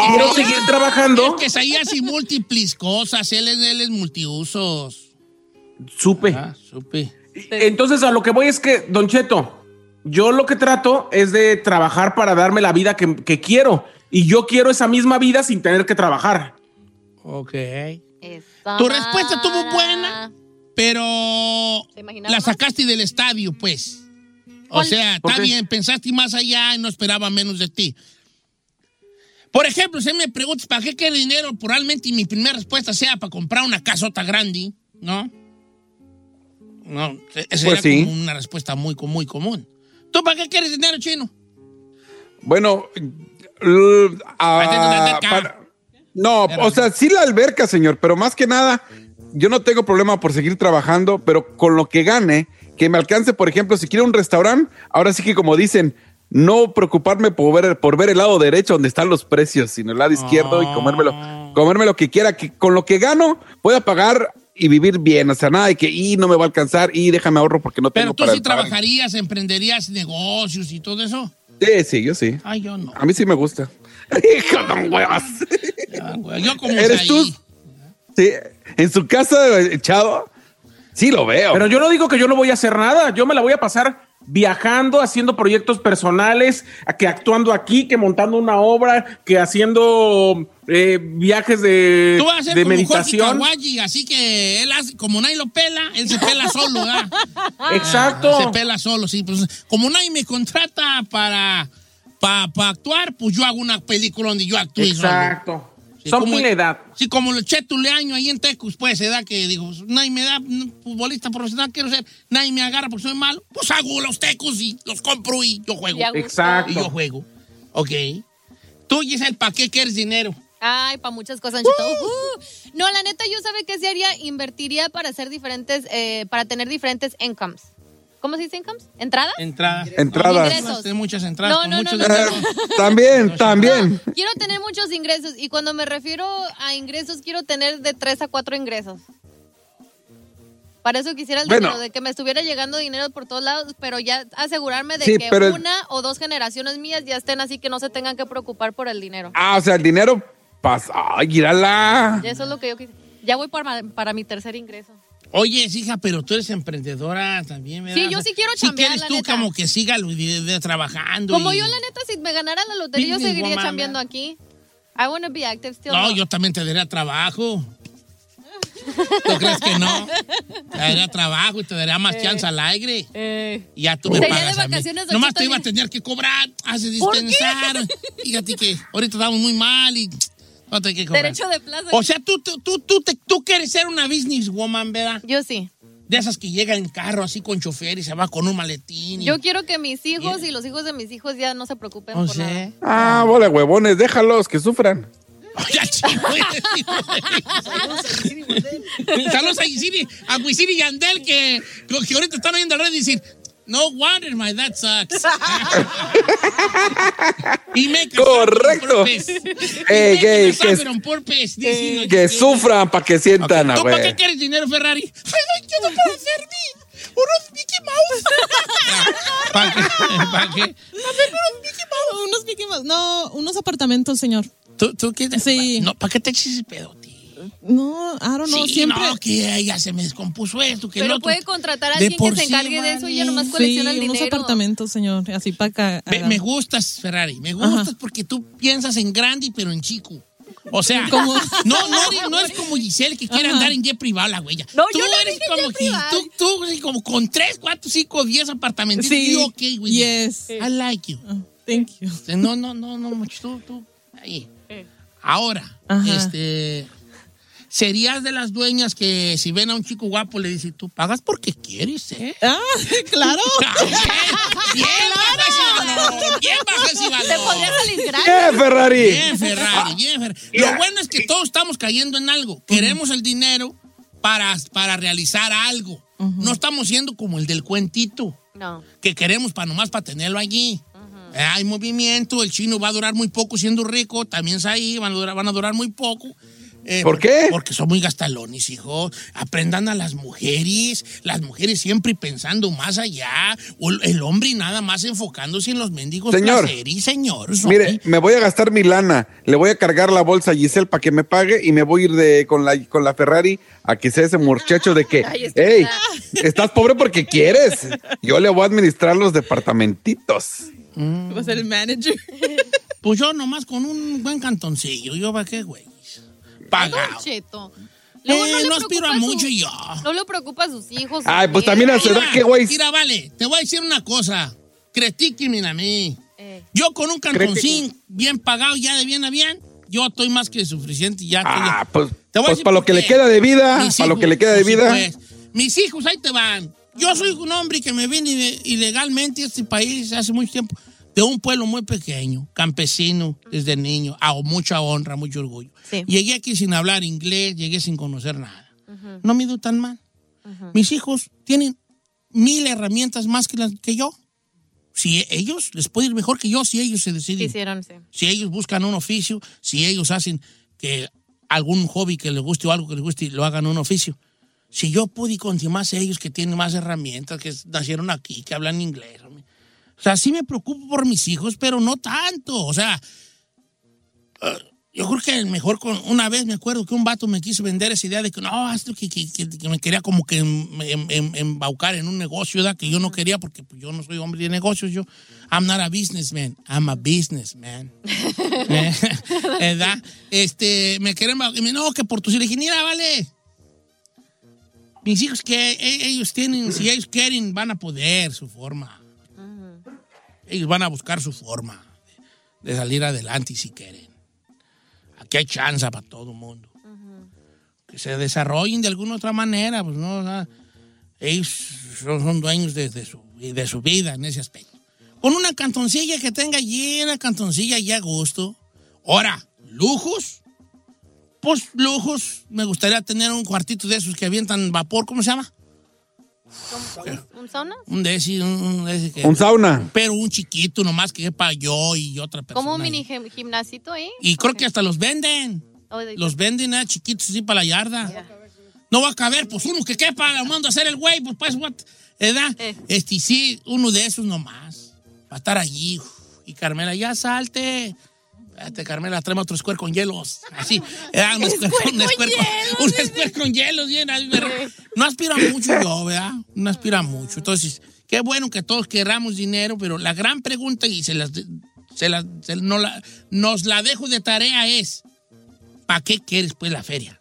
Quiero seguir trabajando. Es que ahí hace múltiples cosas. Él es, él es multiusos. Supe. Ah, supe. Entonces, a lo que voy es que, Don Cheto, yo lo que trato es de trabajar para darme la vida que, que quiero. Y yo quiero esa misma vida sin tener que trabajar. Ok. Tu respuesta estuvo buena, pero la sacaste del estadio, pues. O ¿Cuál? sea, ¿Por está bien, pensaste más allá y no esperaba menos de ti. Por ejemplo, si me preguntas para qué quiero dinero, probablemente mi primera respuesta sea para comprar una casota grande, ¿no? No, esa Pues era sí. como una respuesta muy, muy común. ¿Tú para qué quieres dinero, chino? Bueno, ah, Para no, o sea, sí la alberca, señor, pero más que nada, yo no tengo problema por seguir trabajando, pero con lo que gane, que me alcance, por ejemplo, si quiero un restaurante, ahora sí que como dicen, no preocuparme por ver, por ver el lado derecho donde están los precios, sino el lado izquierdo y comérmelo, comerme lo que quiera, que con lo que gano voy a pagar y vivir bien, o sea, nada de que y no me va a alcanzar y déjame ahorro porque no Pero tengo tú para sí trabajarías, emprenderías negocios y todo eso. Sí, sí, yo sí. Ay, yo no. A mí sí me gusta. Hijo de huevas. Yo como ¿Eres tú? Sí, en su casa echado. Sí, lo veo. Pero yo no digo que yo no voy a hacer nada. Yo me la voy a pasar viajando, haciendo proyectos personales, que actuando aquí, que montando una obra, que haciendo eh, viajes de, Tú vas a ser de como meditación. Kawaii, así que él hace, como nadie lo pela, él se pela solo, ¿verdad? Exacto. Se pela solo, sí. Pues, como nadie me contrata para, para, actuar, pues yo hago una película donde yo actúe solo. Sí, Son como- edad. Sí, como el Cheto Leaño ahí en Tecus, pues, se da que digo, pues, nadie me da futbolista profesional, quiero ser, nadie me agarra porque soy malo, pues hago los Tecus y los compro y yo juego. Exacto. Y yo juego. Ok. Tú, Giselle, ¿para qué quieres dinero? Ay, para muchas cosas, Anchito. Uh, no, la neta, yo sabe qué se haría, invertiría para hacer diferentes, eh, para tener diferentes incomes. ¿Cómo se dice incomes? ¿Entrada? Entradas. Entradas. Ingresos. Muchas entradas. No, no, no, muchos no, no, dineros. también, también. Quiero tener muchos ingresos y cuando me refiero a ingresos, quiero tener de tres a cuatro ingresos. Para eso quisiera el Bueno. dinero, de que me estuviera llegando dinero por todos lados, pero ya asegurarme de Sí, que pero el- una o dos generaciones mías ya estén así que no se tengan que preocupar por el dinero. Ah, o sea, el dinero pasa. Ay, mírala. Eso es lo que yo quisiera. Ya voy para, para mi tercer ingreso. Oye, hija, pero tú eres emprendedora también, ¿verdad? Sí, yo sí quiero Si chambear, quieres la tú neta. como que siga trabajando. Como y- yo, la neta, si me ganara la lotería, yo seguiría woman, chambeando aquí. I want to be active still. No, yo también te daría trabajo. ¿Tú crees que no? Te daría trabajo y te daría más chance al aire. Y ya tú me Sería de pagas a mí. Nomás te iba a tener que cobrar, hace ¿Por qué? dispensar. Fíjate que ahorita estamos muy mal y no que cobrar. Derecho de plaza. O sea, tú, tú, tú, tú, te- tú quieres ser una businesswoman, ¿verdad? Yo sí. De esas que llegan en carro así con chofer y se va con un maletín. y- Yo quiero que mis hijos y los hijos de mis hijos ya no se preocupen O por nada. sea, Ah, bola, huevones, déjalos que sufran. Saludos a Gisiri, a Wisiri y Andel que, que ahorita están oyendo la red y decir, no wonder my dad sucks. y me Correcto. Que, que, que sufran para que sientan, ¿Tú güey. para qué quieres dinero, Ferrari? Ay, no quiero para hacerme unos Mickey Mouse. ¿Para qué? ¿Para qué? Unos Mickey Mouse. No, unos apartamentos, señor. ¿Tú, tú quieres? Sí. No, ¿para qué te eches ese pedo? No, I don't know. Sí, siempre. no, que ya se me descompuso esto, que Pero puede contratar a alguien que se sí, encargue de eso y ya nomás Sí, colecciona el unos dinero. apartamentos, señor. Así para acá. Me, me gustas, Ferrari, me gustas porque tú piensas en grande pero en chico. O sea, ¿Cómo? no, no, eres- no es como Giselle que quiere Ajá. andar en jet privado, la güey. No, tú yo no eres como tú, tú eres como con 3, 4, 5, 10 apartamentos. Sí. Okay with it. Yes. I like you. Thank you. No, no, no, no, mucho. Tú, tú, ahí. Ahora, Ajá. este. Serías de las dueñas que si ven a un chico guapo le dicen, tú pagas porque quieres, ¿eh? Ah, claro. Bien, baja ese valor, bien baja ese valor. Te podría salir. ¿Qué, Ferrari? Bien, Ferrari, bien, Ferrari. Lo bueno es que todos estamos cayendo en algo. Queremos el dinero para, para realizar algo. No estamos siendo como el del cuentito, No. que queremos para nomás para tenerlo allí. Eh, hay movimiento, el chino va a durar muy poco siendo rico, también es ahí, van a durar, van a durar muy poco. Eh, ¿Por qué? Porque son muy gastalones, hijo. Aprendan a las mujeres. Las mujeres siempre pensando más allá. O el hombre nada más enfocándose en los mendigos Señor. placeres, señor. Mire, me voy a gastar mi lana, le voy a cargar la bolsa a Giselle para que me pague y me voy a ir de, con, la, con la Ferrari a que sea ese muchacho de que, Ay, hey, está- estás pobre porque quieres. Yo le voy a administrar los departamentitos. Va a ser el manager. Pues yo nomás con un buen cantoncillo. ¿Yo para qué, güey? Pagado. Don Cheto. Eh, Luego no, no aspiro a mucho su- yo. No le preocupa a sus hijos. Ay, pues también a su edad, ¿qué güey? Mira, vale, te voy a decir una cosa. Critíquenme a mí. Eh. Yo con un cantoncín bien pagado ya de bien a bien, yo estoy más que suficiente y ya. Ah, pues, Te voy a pues decir para lo que le queda de vida, para lo que le queda de pues vida. pues. Mis hijos, ahí te van. Yo soy un hombre que me vine ile- ilegalmente a este país hace mucho tiempo, de un pueblo muy pequeño, campesino, desde niño, hago mucha honra, mucho orgullo. Sí. Llegué aquí sin hablar inglés, llegué sin conocer nada. No me ido tan mal. Mis hijos tienen mil herramientas más que, las, que yo. Si ellos, les puede ir mejor que yo si ellos se deciden Quisieron, sí. si ellos buscan un oficio, si ellos hacen que algún hobby que les guste o algo que les guste, lo hagan un oficio. Si yo pude con más ellos que tienen más herramientas, que nacieron aquí, que hablan inglés. O sea, sí me preocupo por mis hijos, pero no tanto. O sea, eh, yo creo que mejor con una vez me acuerdo que un vato me quiso vender esa idea de que no, esto que, que- que- que me quería como que em- em- em- embaucar en un negocio ¿verdad? que yo no quería porque pues, yo no soy hombre de negocios. Yo, I'm not a businessman, I'm a businessman. ¿Verdad? Este, me quieren embaucar. No, que por tus mira, vale. Mis hijos que e- ellos tienen, si ellos quieren, van a poder su forma. Ellos van a buscar su forma de salir adelante si quieren. Aquí hay chance para todo el mundo. Que se desarrollen de alguna otra manera, pues no, o sea, ellos son, dueños de, de su, de su vida en ese aspecto. Con una cantoncilla que tenga llena, cantoncilla ya a gusto. Ahora, lujos. Pues lujos, me gustaría tener un cuartito de esos que avientan vapor, ¿cómo se llama? ¿Un sauna? Un de ese, un, un de ese que- Un sauna. Pero un chiquito nomás que para yo y otra persona. Como un mini gim- gimnasito ahí. Y creo que hasta los venden. Oh, de- Los venden ah, chiquitos así para la yarda. No va a caber, pues uno que quepa, lo mando a hacer el güey, pues pues, what? ¿Edad? Eh. Este, sí, uno de esos nomás. Para estar allí. uf. Y Carmela, ya salte. Espérate, Carmela, tráeme otro square con hielos. Así. ¿verdad? Un square, un square con, un square con hielos. bien, No aspira mucho yo, ¿verdad? No aspira mucho. Entonces, qué bueno que todos querramos dinero, pero la gran pregunta, y se las, se las- se- no la- nos la dejo de tarea, es: ¿para qué quieres pues la feria?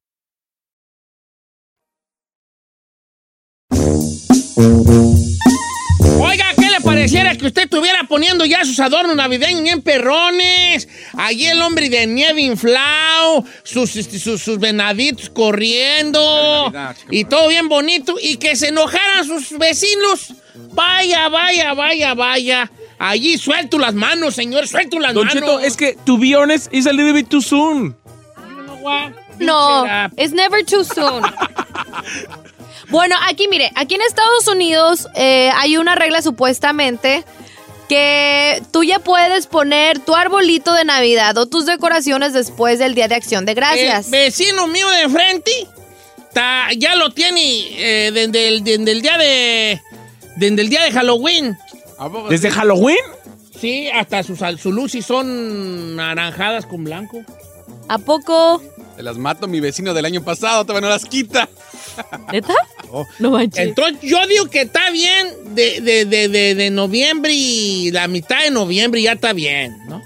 Oiga, ¿qué le pareciera que usted estuviera poniendo ya sus adornos navideños bien perrones? Allí el hombre de nieve inflado, sus, este, sus, sus venaditos corriendo y todo bien bonito y que se enojaran sus vecinos. Vaya, vaya, vaya, vaya. Allí suelto las manos, señor, suelto las Don manos. Cheto, es que to be honest is a little bit too soon. No, it's never too soon. Bueno, aquí mire, aquí en Estados Unidos eh, hay una regla supuestamente que tú ya puedes poner tu arbolito de Navidad o tus decoraciones después del Día de Acción de Gracias. El vecino mío de frente ta- ya lo tiene eh, desde, el, desde el día de desde el día de Halloween. ¿Desde Halloween? Sí, hasta sus, sus luces son naranjadas con blanco. ¿A poco? Te las mato mi vecino del año pasado, todavía no las quita. ¿Neta? No manches. Entonces yo digo que está bien de, de, de, de, de noviembre y la mitad de noviembre ya está bien, ¿no?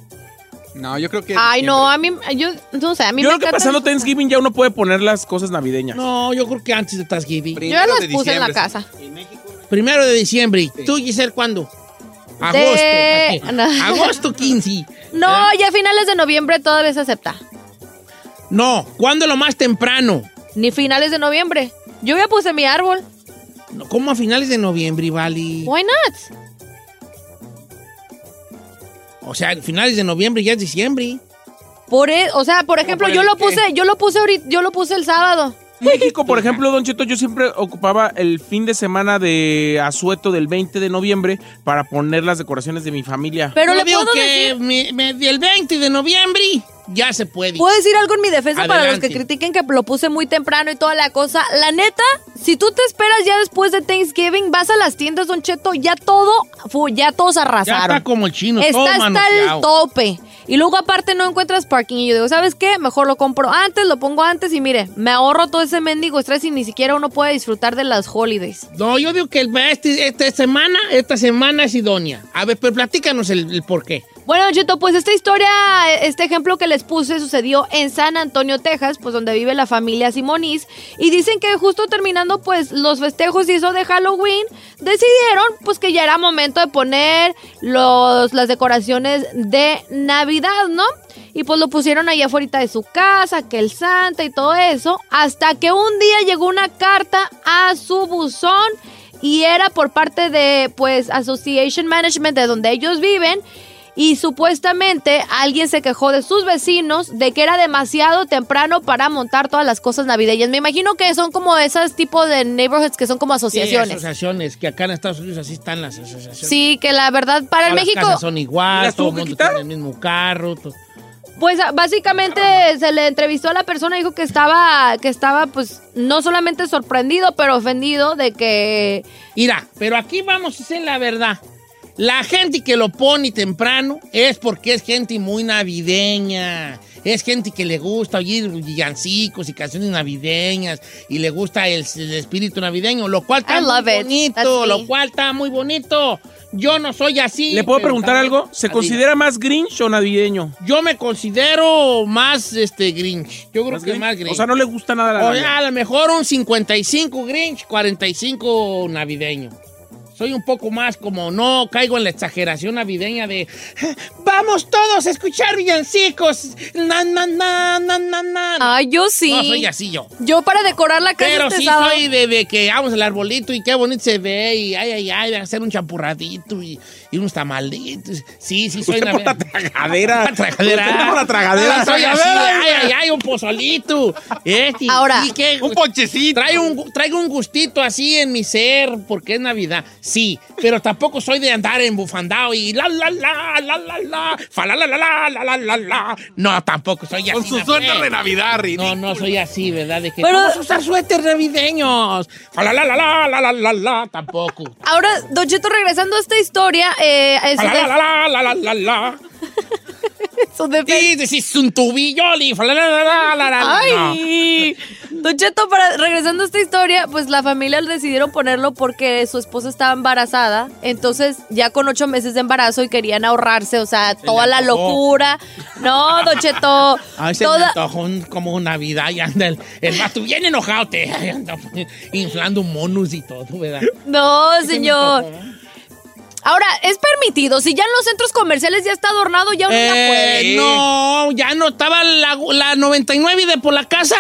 No, yo creo que. Ay, no, a mí, yo, no sé, a mí Yo me creo que pasando Thanksgiving ya uno puede poner las cosas navideñas. No, yo creo que antes de Thanksgiving. Yo ya las puse en la casa. Primero de diciembre. ¿Tú, Giselle, cuándo? Agosto. De- ok. no. Agosto 15. No, ya a finales de noviembre todavía se acepta. No, ¿cuándo lo más temprano? Ni finales de noviembre. Yo ya puse mi árbol. No, ¿Cómo a finales de noviembre, Vali? Why not? O sea, finales de noviembre ya es diciembre. Por e- o sea, por ejemplo, por yo el lo qué? puse, yo lo puse ahorita, yo lo puse el sábado. México, por ejemplo, Don Cheto, yo siempre ocupaba el fin de semana de asueto del 20 de noviembre para poner las decoraciones de mi familia. Pero Yo le digo puedo que decir, me- me- el 20 de noviembre ya se puede. puedo decir algo en mi defensa para los que critiquen que lo puse muy temprano y toda la cosa. La neta, si tú te esperas ya después de Thanksgiving, vas a las tiendas, Don Cheto, ya todo, ya todos Ya arrasaron. está como el chino, todo Está hasta manoseado. el tope. Y luego aparte no encuentras parking. Y yo digo, ¿sabes qué? Mejor lo compro antes, lo pongo antes y mire, me ahorro todo ese mendigo estrés y ni siquiera uno puede disfrutar de las holidays. No, yo digo que el- este- esta semana, esta semana es idónea. A ver, pero platícanos el, el por qué. Bueno, Cheto, pues esta historia, este ejemplo que les puse sucedió en San Antonio, Texas, pues donde vive la familia Simoniz. Y dicen que justo terminando pues los festejos y eso de Halloween, decidieron pues que ya era momento de poner los, las decoraciones de Navidad, ¿no? Y pues lo pusieron ahí afuera de su casa, que el Santa y todo eso, hasta que un día llegó una carta a su buzón y era por parte de pues Association Management de donde ellos viven y supuestamente alguien se quejó de sus vecinos de que era demasiado temprano para montar todas las cosas navideñas. Me imagino que son como esos tipos de neighborhoods que son como Sí, asociaciones. asociaciones, que acá en Estados Unidos así están las asociaciones. Sí, que la verdad para el Todas las México casas son igual, ¿Las todo el mundo tiene el mismo carro. Pues ah, básicamente se le entrevistó a la persona y dijo que estaba, que estaba pues no solamente sorprendido, pero ofendido de que... Mira, pero aquí vamos a hacer la verdad. La gente que lo pone temprano es porque es gente muy navideña. Es gente que le gusta oír villancicos y canciones navideñas y le gusta el, el espíritu navideño, lo cual está I love muy it. bonito, lo cual está muy bonito. Yo no soy así. ¿Le puedo preguntar algo? ¿Se Así. considera más Grinch o navideño? Yo me considero más este Grinch. Yo creo ¿Más que Grinch? más Grinch. O sea, no le gusta nada la O Navidad. a lo mejor un 55 Grinch, 45 navideño. Soy un poco más como no caigo en la exageración navideña de "Ah, vamos todos a escuchar villancicos. Na, na, na, na, na, na. Ay, yo sí. No, soy así yo. Yo para decorar la casa Pero este sí sábado- soy de, de que vamos al arbolito y qué bonito se ve y ay, ay, ay, de hacer un champurradito y, y unos tamalitos. Sí, sí, soy Usted por la tragadera. La tragadera. Usted por la tragadera. Soy así, ay, ay, ay, un pozolito. Este, Ahora. ¿y qué? Un ponchecito. Traigo un, traigo un gustito así en mi ser porque es Navidad. Sí, pero tampoco soy de andar en bufandao y la, la, la, la, la, la, fa, la, la, la, la, la, la, la, la. No, tampoco soy así. Con su suéter de Navidad, ridículo. no, no soy así, ¿verdad? De que Pero- vamos a usar suéter navideños. Fa, la, la, la, la, la, la, la, la, tampoco. Ahora, Don Cheto, regresando a esta historia, eh, la, la, la, la, la, la, la. Eso de- Y decís un tubillo. Ay, Don Cheto, para, regresando a esta historia, pues la familia decidieron ponerlo porque su esposa estaba embarazada, entonces ya con ocho meses de embarazo y querían ahorrarse, o sea, toda la locura. No, Don Cheto, Ay, se toda... un- como Navidad y anda el, el vato bien enojado, te anda inflando monos y todo, ¿verdad? No, señor. Ahora, es permitido, si ya en los centros comerciales ya está adornado, ya uno ya puede. Eh, no, ya no estaba la, la 99 de por la casa.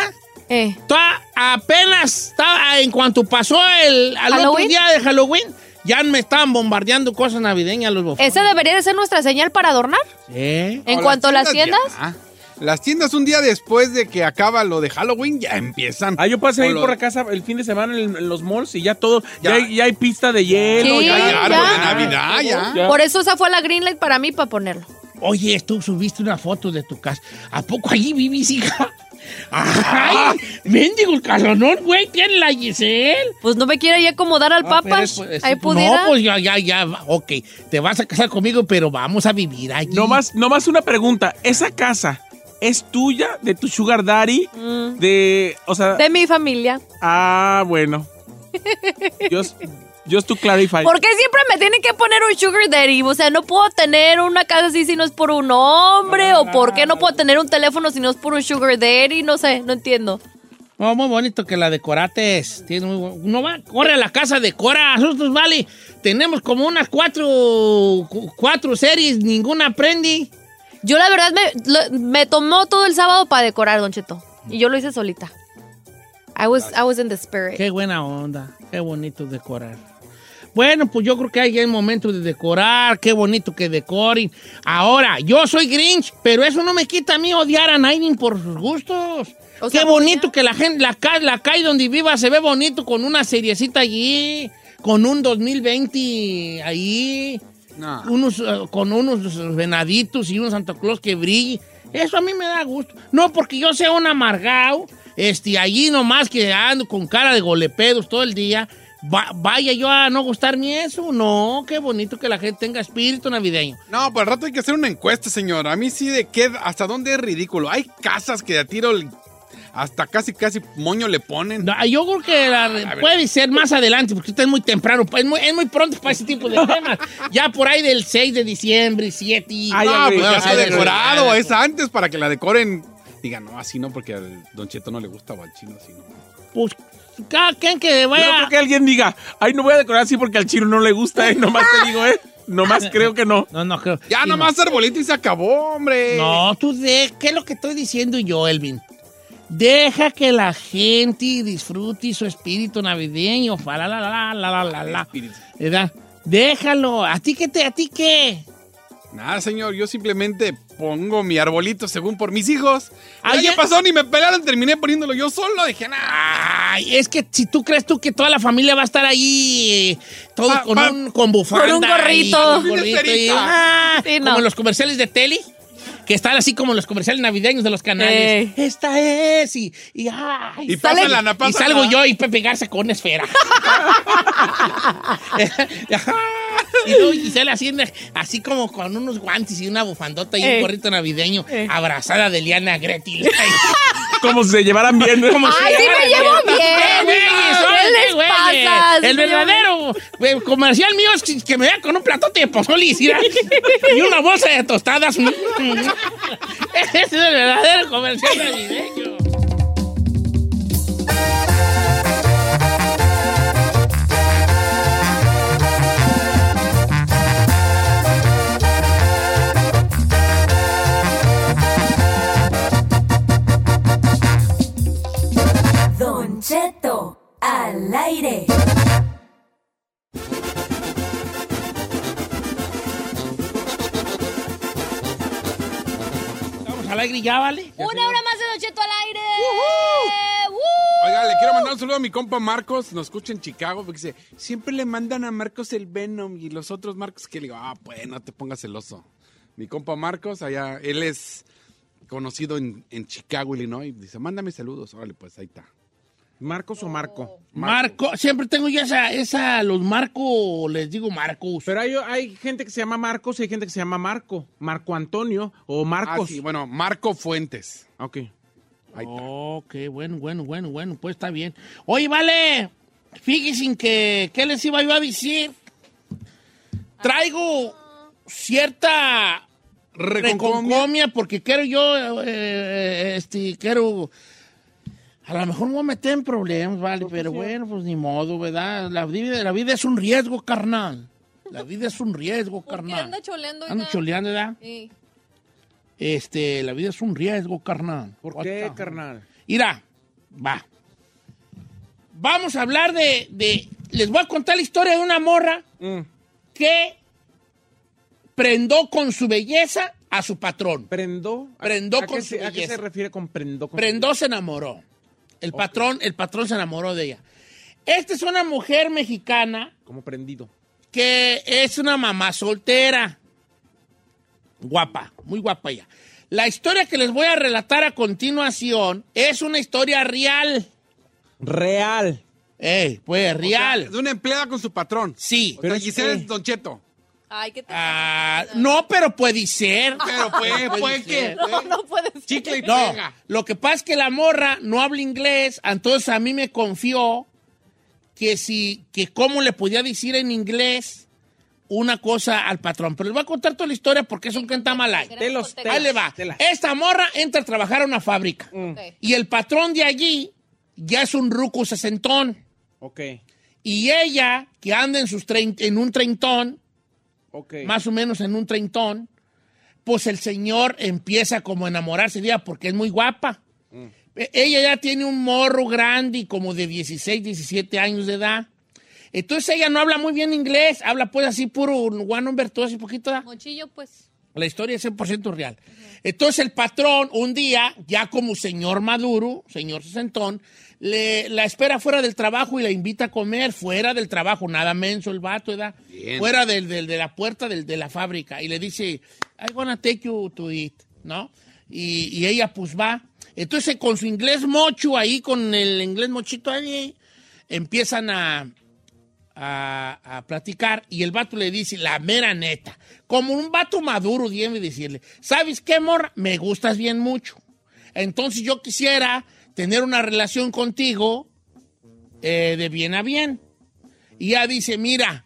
Eh. Toda- apenas estaba, en cuanto pasó el al otro día de Halloween, ya me estaban bombardeando cosas navideñas los bofos. Esa debería de ser nuestra señal para adornar. ¿Eh? En O cuanto a las tiendas tiendas, ya. Las tiendas un día después de que acaba lo de Halloween ya empiezan. Ah, yo pasé lo- por la casa el fin de semana en, en los malls y ya todo, ya, Ya. hay, ya hay pista de hielo. Sí, ya, Ya hay ya. árbol de Navidad, ya. Ya. por eso esa fue la green light para mí, para ponerlo. Oye, tú subiste una foto de tu casa. ¿A poco allí vivís, hija? ¡Ay! ¡Mendigo el calonón, güey! ¿Tiene la Giselle? Pues no me quiere ahí acomodar al Ah, es- pues, ahí no, pudiera. pues ya, ya, ya. Ok, te vas a casar conmigo, pero vamos a vivir allí. No más, no más una pregunta. ¿Esa casa es tuya, de tu sugar daddy? Mm. De, o sea, De mi familia. ah, bueno. Just, just to clarify. ¿Por qué siempre me tienen que poner un sugar daddy? O sea, no puedo tener una casa así si no es por un hombre. ¿O por qué no puedo tener un teléfono si no es por un sugar daddy? No sé, no entiendo. Oh, muy bonito que la decorates. Tiene muy bu- no va, corre a la casa, decora. Nosotros, vale, tenemos como unas cuatro, cu- cuatro series, ninguna aprendí. Yo la verdad me, lo- me tomó todo el sábado para decorar, Don Cheto. Y yo lo hice solita. I was, I was in the spirit. Qué buena onda, qué bonito decorar. Bueno, pues yo creo que hay el momento de decorar, qué bonito que decoren. Ahora, yo soy Grinch, pero eso no me quita a mí odiar a Naiden por sus gustos. O qué bonito que la gente, la, ca- la calle donde viva se ve bonito con una seriecita allí, con un 2020 ahí, No. unos, eh, con unos venaditos y un Santa Claus que brille. Eso a mí me da gusto. No porque yo sea un amargado, este, allí nomás que ando con cara de golepedos todo el día. va- vaya yo a no gustarme eso. No, qué bonito que la gente tenga espíritu navideño. No, pues al rato hay que hacer una encuesta, señor. A mí sí de qué, hasta dónde es ridículo. Hay casas que a tiro hasta casi, casi moño le ponen. No, Yo creo que la- puede ser más adelante, porque está es muy temprano, es muy, es muy pronto para ese tipo de temas. Ya por ahí del 6 de diciembre, 7 y... Ay, no, pues ya está decorado. Es antes para que la decoren. Digan, no, así no, porque al Don Cheto no le gusta o al chino así no. Pues cada quien que Yo vaya... no creo que alguien diga, ay, no voy a decorar así porque al chino no le gusta, ¿eh? Nomás te digo, ¿eh? Nomás creo que no. No, no creo. Ya Sí, nomás arbolito y se acabó, hombre. No, tú de... ¿Qué es lo que estoy diciendo yo, Elvin? Deja que la gente disfrute su espíritu navideño. fa, La, la, la, la, la, la, la. ¿Verdad? Déjalo. ¿A ti qué te... ¿A ti qué? Nada, señor, yo simplemente pongo mi arbolito según por mis hijos. El Ayer- año pasado ni me pelaron, terminé poniéndolo yo solo. Dije, nah. Ay, es que si tú crees tú que toda la familia va a estar ahí, Pa- con, pa- un, con bufanda. con un gorrito. y con un gorrito y- ah, Sí, no. Como en los comerciales de tele. Que están así como los comerciales navideños de los canales. Ey. Esta es, y, y, ay, Y sale- pásala, na, y pásala. salgo yo y Pepe Garza con una esfera. y luego Gisela haciendo así como con unos guantes y una bufandota y Ey. un gorrito navideño, Ey. abrazada de Liana Gretil. Como si se llevaran bien. Como si Ay, sí llevaran me llevo bien. bien. Sí El verdadero eh, comercial mío es que- me vea con un platote de pozole y una bolsa de tostadas. Ese es el verdadero comercial navideño. al aire. Vamos al aire ya, ¿vale? Una hora más de Nocheto al aire. Oiga, le quiero mandar un saludo a mi compa Marcos, nos escucha en Chicago, porque dice, siempre le mandan a Marcos el Venom y los otros Marcos que le digo, ah, pues no te pongas celoso. Mi compa Marcos, allá, él es conocido en, en Chicago, Illinois, dice, mándame saludos, órale, pues ahí está. ¿Marcos o Marco? Marco, siempre tengo yo esa, esa, los Marco, les digo Marcos. Pero hay, hay gente que se llama Marcos y hay gente que se llama Marco. Marco Antonio o Marcos. Ah, sí, bueno, Marco Fuentes. Ok. Ahí está. Ok, bueno, bueno, bueno, bueno, pues está bien. Oye, vale, fíjense que, ¿qué les iba yo a decir? Traigo cierta reconcomia porque quiero yo, eh, este, quiero, a lo mejor me voy a meter en problemas, vale, pero bueno, pues ni modo, ¿verdad? La vida, la vida es un riesgo, carnal. La vida es un riesgo, ¿Por qué carnal. anda choleando? Ando oiga? choleando, ¿verdad? Sí. Este, la vida es un riesgo, carnal. ¿Por qué, carnal? Mira, va. Vamos a hablar de, de- Les voy a contar la historia de una morra Mm. que prendó con su belleza a su patrón. ¿Prendó? ¿A- Prendó a con qué su se- ¿A qué belleza. se refiere con prendó? Con Prendó se enamoró. El patrón, el patrón se enamoró de ella. Esta es una mujer mexicana Como prendido. que es una mamá soltera. Guapa, muy guapa ella. La historia que les voy a relatar a continuación es una historia real. Real. Eh, pues real. De una empleada con su patrón. Sí. Pero Pero Giselle es- es Don Cheto. Ay, ¿qué te Ah, no, pero puede ser. Pero puede, puede que. ser. No, no puede ser. Chicle y No, pega. lo que pasa es que la morra no habla inglés, entonces a mí me confió que si, que cómo le podía decir en inglés una cosa al patrón. Pero les voy a contar toda la historia porque es un cantamalay. De los Ahí le va. Esta morra entra a trabajar a una fábrica. Ok. Y el patrón de allí ya es un ruco sesentón. Ok. Y ella, que anda en, sus trein- en un treintón, Ok. más o menos en un treintón, pues el señor empieza como a enamorarse de ella porque es muy guapa. E- Ella ya tiene un morro grande y como de 16, 17 años de edad. Entonces ella no habla muy bien inglés, habla pues así puro one number two, así poquito. ¿da? Mochillo, pues. La historia es 100% real. Entonces el patrón, un día, ya como señor maduro, señor sesentón, le, la espera fuera del trabajo y la invita a comer fuera del trabajo, nada menso el vato, ¿verdad? Bien. Fuera del, del- de la puerta del- de la fábrica. Y le dice, I wanna take you to eat, ¿no? Y, y ella pues va. Entonces con su inglés mocho ahí, con el inglés mochito ahí, empiezan a, a, a platicar y el vato le dice la mera neta, como un vato maduro debe decirle, ¿sabes qué, morra? Me gustas bien mucho. Entonces yo quisiera tener una relación contigo eh, de bien a bien. Y ella dice, mira,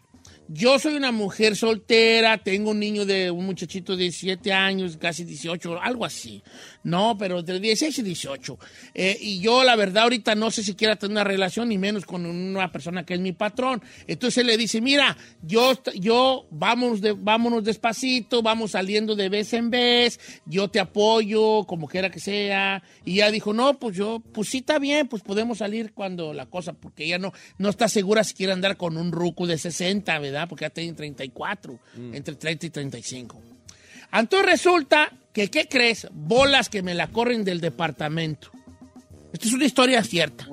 yo soy una mujer soltera, tengo un niño de un muchachito de 17 años, casi 18, algo así. No, pero entre 16 y 18. Eh, y yo, la verdad, ahorita no sé si quiera tener una relación, ni menos con una persona que es mi patrón. Entonces él le dice, mira, yo, yo vámonos, de, vámonos despacito, vamos saliendo de vez en vez, yo te apoyo, como quiera que sea. Y ella dijo, no, pues yo, pues sí está bien, pues podemos salir cuando la cosa, porque ella no, no está segura si quiere andar con un ruco de 60, ¿verdad? Porque ya tiene 34, entre 30 y 35. Entonces resulta que, ¿qué crees? Bolas que me la corren del departamento. Esta es una historia cierta.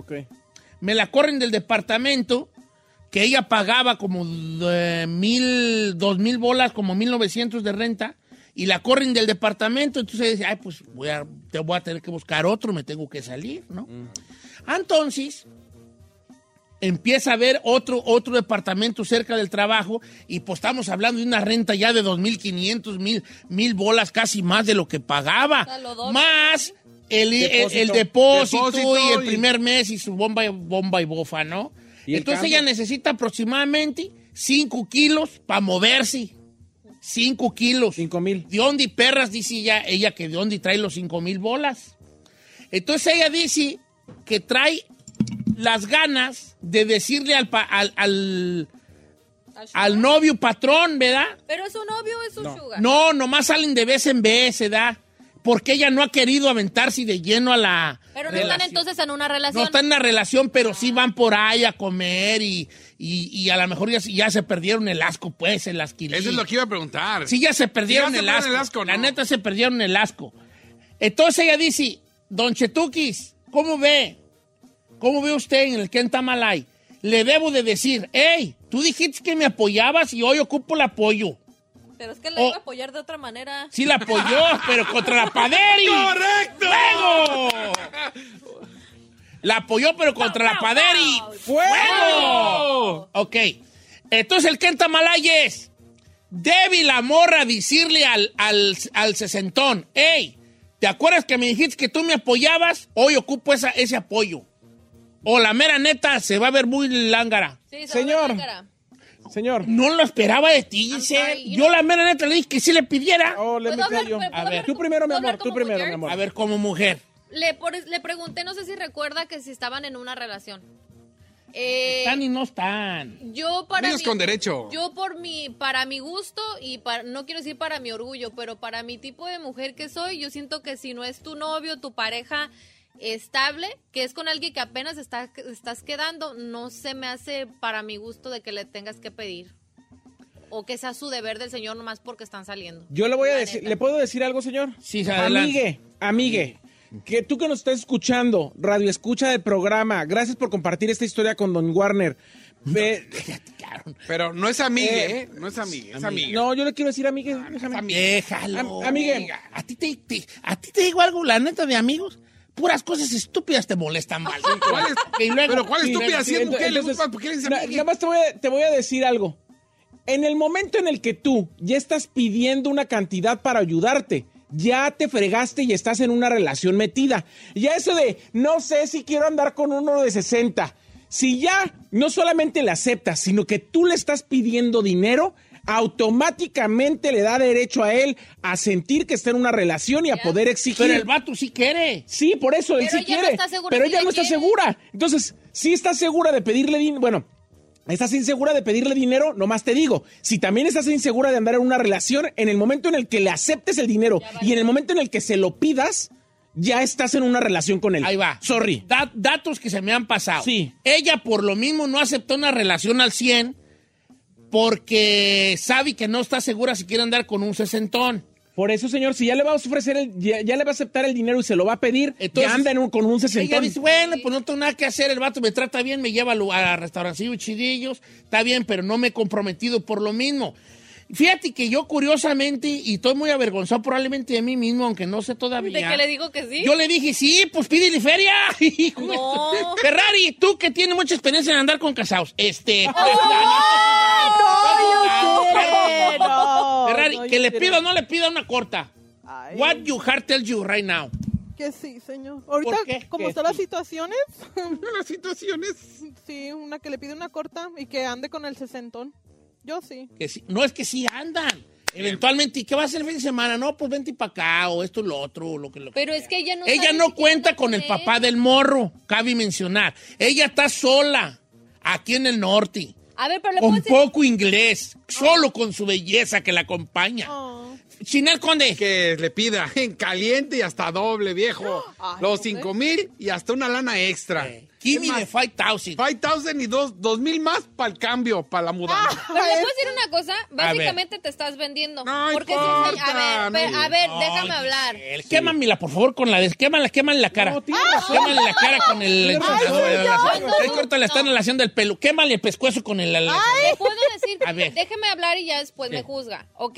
Me la corren del departamento que ella pagaba como eh, mil, dos mil bolas, como mil novecientos de renta, y la corren del departamento. Entonces dice, ay, pues voy a, te voy a tener que buscar otro, me tengo que salir, ¿no? Entonces, empieza a ver otro, otro departamento cerca del trabajo y pues estamos hablando de una renta ya de 2.500, mil, mil bolas, casi más de lo que pagaba. sea, lo doble. Más el, el- el Depósito. depósito, Depósito y el primer mes y su bomba y, bomba y bofa, ¿no? ¿Y el Entonces ella necesita aproximadamente 5 kilos para moverse. 5 kilos. Cinco mil. ¿De dónde perras? Dice ella, ella que de dónde trae los 5 mil bolas. Entonces ella dice que trae las ganas de decirle al, pa- al, al, al novio patrón, ¿verdad? Pero es su novio o es su sugar. No, nomás salen de vez en vez, ¿verdad? Porque ella no ha querido aventarse de lleno a la... Pero no están entonces en una relación. No están en la relación, pero sí van por ahí a comer y, y, y a lo mejor ya, ya se perdieron el asco, pues, el asquilín. Eso es lo que iba a preguntar. Sí, ya se perdieron, Sí, ya se el, asco. el asco, La ¿no? neta se perdieron el asco. Entonces ella dice, Don Chetuquis, ¿cómo ve? ¿Cómo ve usted en el Kentamalay? Le debo de decir, hey, tú dijiste que me apoyabas y hoy ocupo el apoyo. Pero es que le Oh. iba a apoyar de otra manera. Sí la apoyó, pero contra la Paderi. ¡Correcto! ¡Fuego! La apoyó, pero contra la Paderi. ¡Fuego! Ok. Entonces el Kentamalay es débil la morra decirle al, al, al sesentón, hey, ¿te acuerdas que me dijiste que tú me apoyabas? Hoy ocupo esa, ese apoyo. O la mera neta se va a ver muy lángara. Sí, se Señor. Señor. No lo esperaba de ti, Giselle. Yo la mera neta le dije que sí le pidiera. Oh, let me ¿Puedo tell hablar- you. puedo A ver. Tú como- primero, mi amor. Tú primero, mujer? mi amor. A ver, como mujer. Le, por- le pregunté, no sé si recuerda que si estaban en una relación. Eh, Están y no están. yo para Amigos mi- con derecho. Yo por mi, para mi gusto y para, no quiero decir para mi orgullo, pero para mi tipo de mujer que soy, yo siento que si no es tu novio, tu pareja estable, que es con alguien que apenas está, estás quedando, no se me hace para mi gusto de que le tengas que pedir. O que sea su deber del señor nomás porque están saliendo. Yo le voy a La decir, neta. ¿le puedo decir algo, señor? Sí, adelante. Amigue, amigue, que tú que nos estás escuchando, radio escucha del programa, gracias por compartir esta historia con Don Warner. Ve- Pero no es amigue, Eh, ¿eh? No es amigue, es amiga. no, yo le quiero decir amigue. no es amigue. Déjalo. Am- amigue. ¿A ti te, te- ¿A ti te digo algo, la neta, de amigos? Puras cosas estúpidas te molestan mal. ¿Cuál es- Y luego- pero ¿cuál estúpida? luego- Si es mujer, le entonces, gusta, ¿por qué le dice na- amigue? Nada más te voy, a, te voy a decir algo. En el momento en el que tú ya estás pidiendo una cantidad para ayudarte, ya te fregaste y estás en una relación metida. Ya eso de, no sé si quiero andar con uno de 60. Si ya no solamente le aceptas, sino que tú le estás pidiendo dinero, automáticamente le da derecho a él a sentir que está en una relación y a poder exigir. Pero el vato sí quiere. Sí, por eso él sí no quiere. pero ella no está quiere. segura. Entonces, sí está segura de pedirle dinero. Bueno, estás insegura de pedirle dinero, nomás te digo. Si también estás insegura de andar en una relación, en el momento en el que le aceptes el dinero y en el momento en el que se lo pidas, ya estás en una relación con él. Ahí va. Sorry. Da- datos que se me han pasado. Sí. Ella por lo mismo no aceptó una relación al 100 porque sabe que no está segura si quiere andar con un sesentón. Por eso, señor, si ya le va a ofrecer, el, ya, ya le va a aceptar el dinero y se lo va a pedir, Entonces, ya anda en un- con un Ella sesentón. dice, bueno, pues no tengo nada que hacer, el vato me trata bien, me lleva a a restaurancillos chidillos, está bien, pero no me he comprometido por lo mismo. Fíjate que yo curiosamente, y estoy muy avergonzado probablemente de mí mismo, aunque no sé todavía. ¿De qué le digo que sí? Yo le dije, sí, pues pídele feria. No. Ferrari, tú que tienes mucha experiencia en andar con casados. Este. pues, no, Ferrari, que le pida o no le pida una corta. Ay. What your heart tells you right now. Que sí, señor. Ahorita, qué? como están sí. las situaciones, Las situaciones. sí, una que le pide una corta y que ande con el sesentón. Yo sí. Que sí- no es que sí andan. Eventualmente, ¿y qué va a hacer el fin de semana? No, pues vente para acá, o esto, lo otro, o lo que lo Pero es que ella no Ella no cuenta con el papá del morro, cabe mencionar. Ella está sola, aquí en el norte, A ver, pero le puedo con decir... poco inglés, solo con su belleza que la acompaña. Oh. Chinel Conde. Que le pida en caliente y hasta doble, viejo. Ay, Los cinco mil y hasta una lana extra. Give me ¿Qué the más? 5000. 5,000 y dos, dos mil más para el cambio, para la mudanza. Pero le puedo decir una cosa, básicamente te estás vendiendo. No porque importa, si, a ver, no. a ver, No, déjame hablar. Giselle, Quémamela, por favor, con la de... Quémala, quémale la cara. No. Quémale la cara con el... Que ahorita le están haciendo el pelo. Quémale el pescuezo con el... Le puedo decir, A ver. déjeme hablar y ya después me juzga. Ok,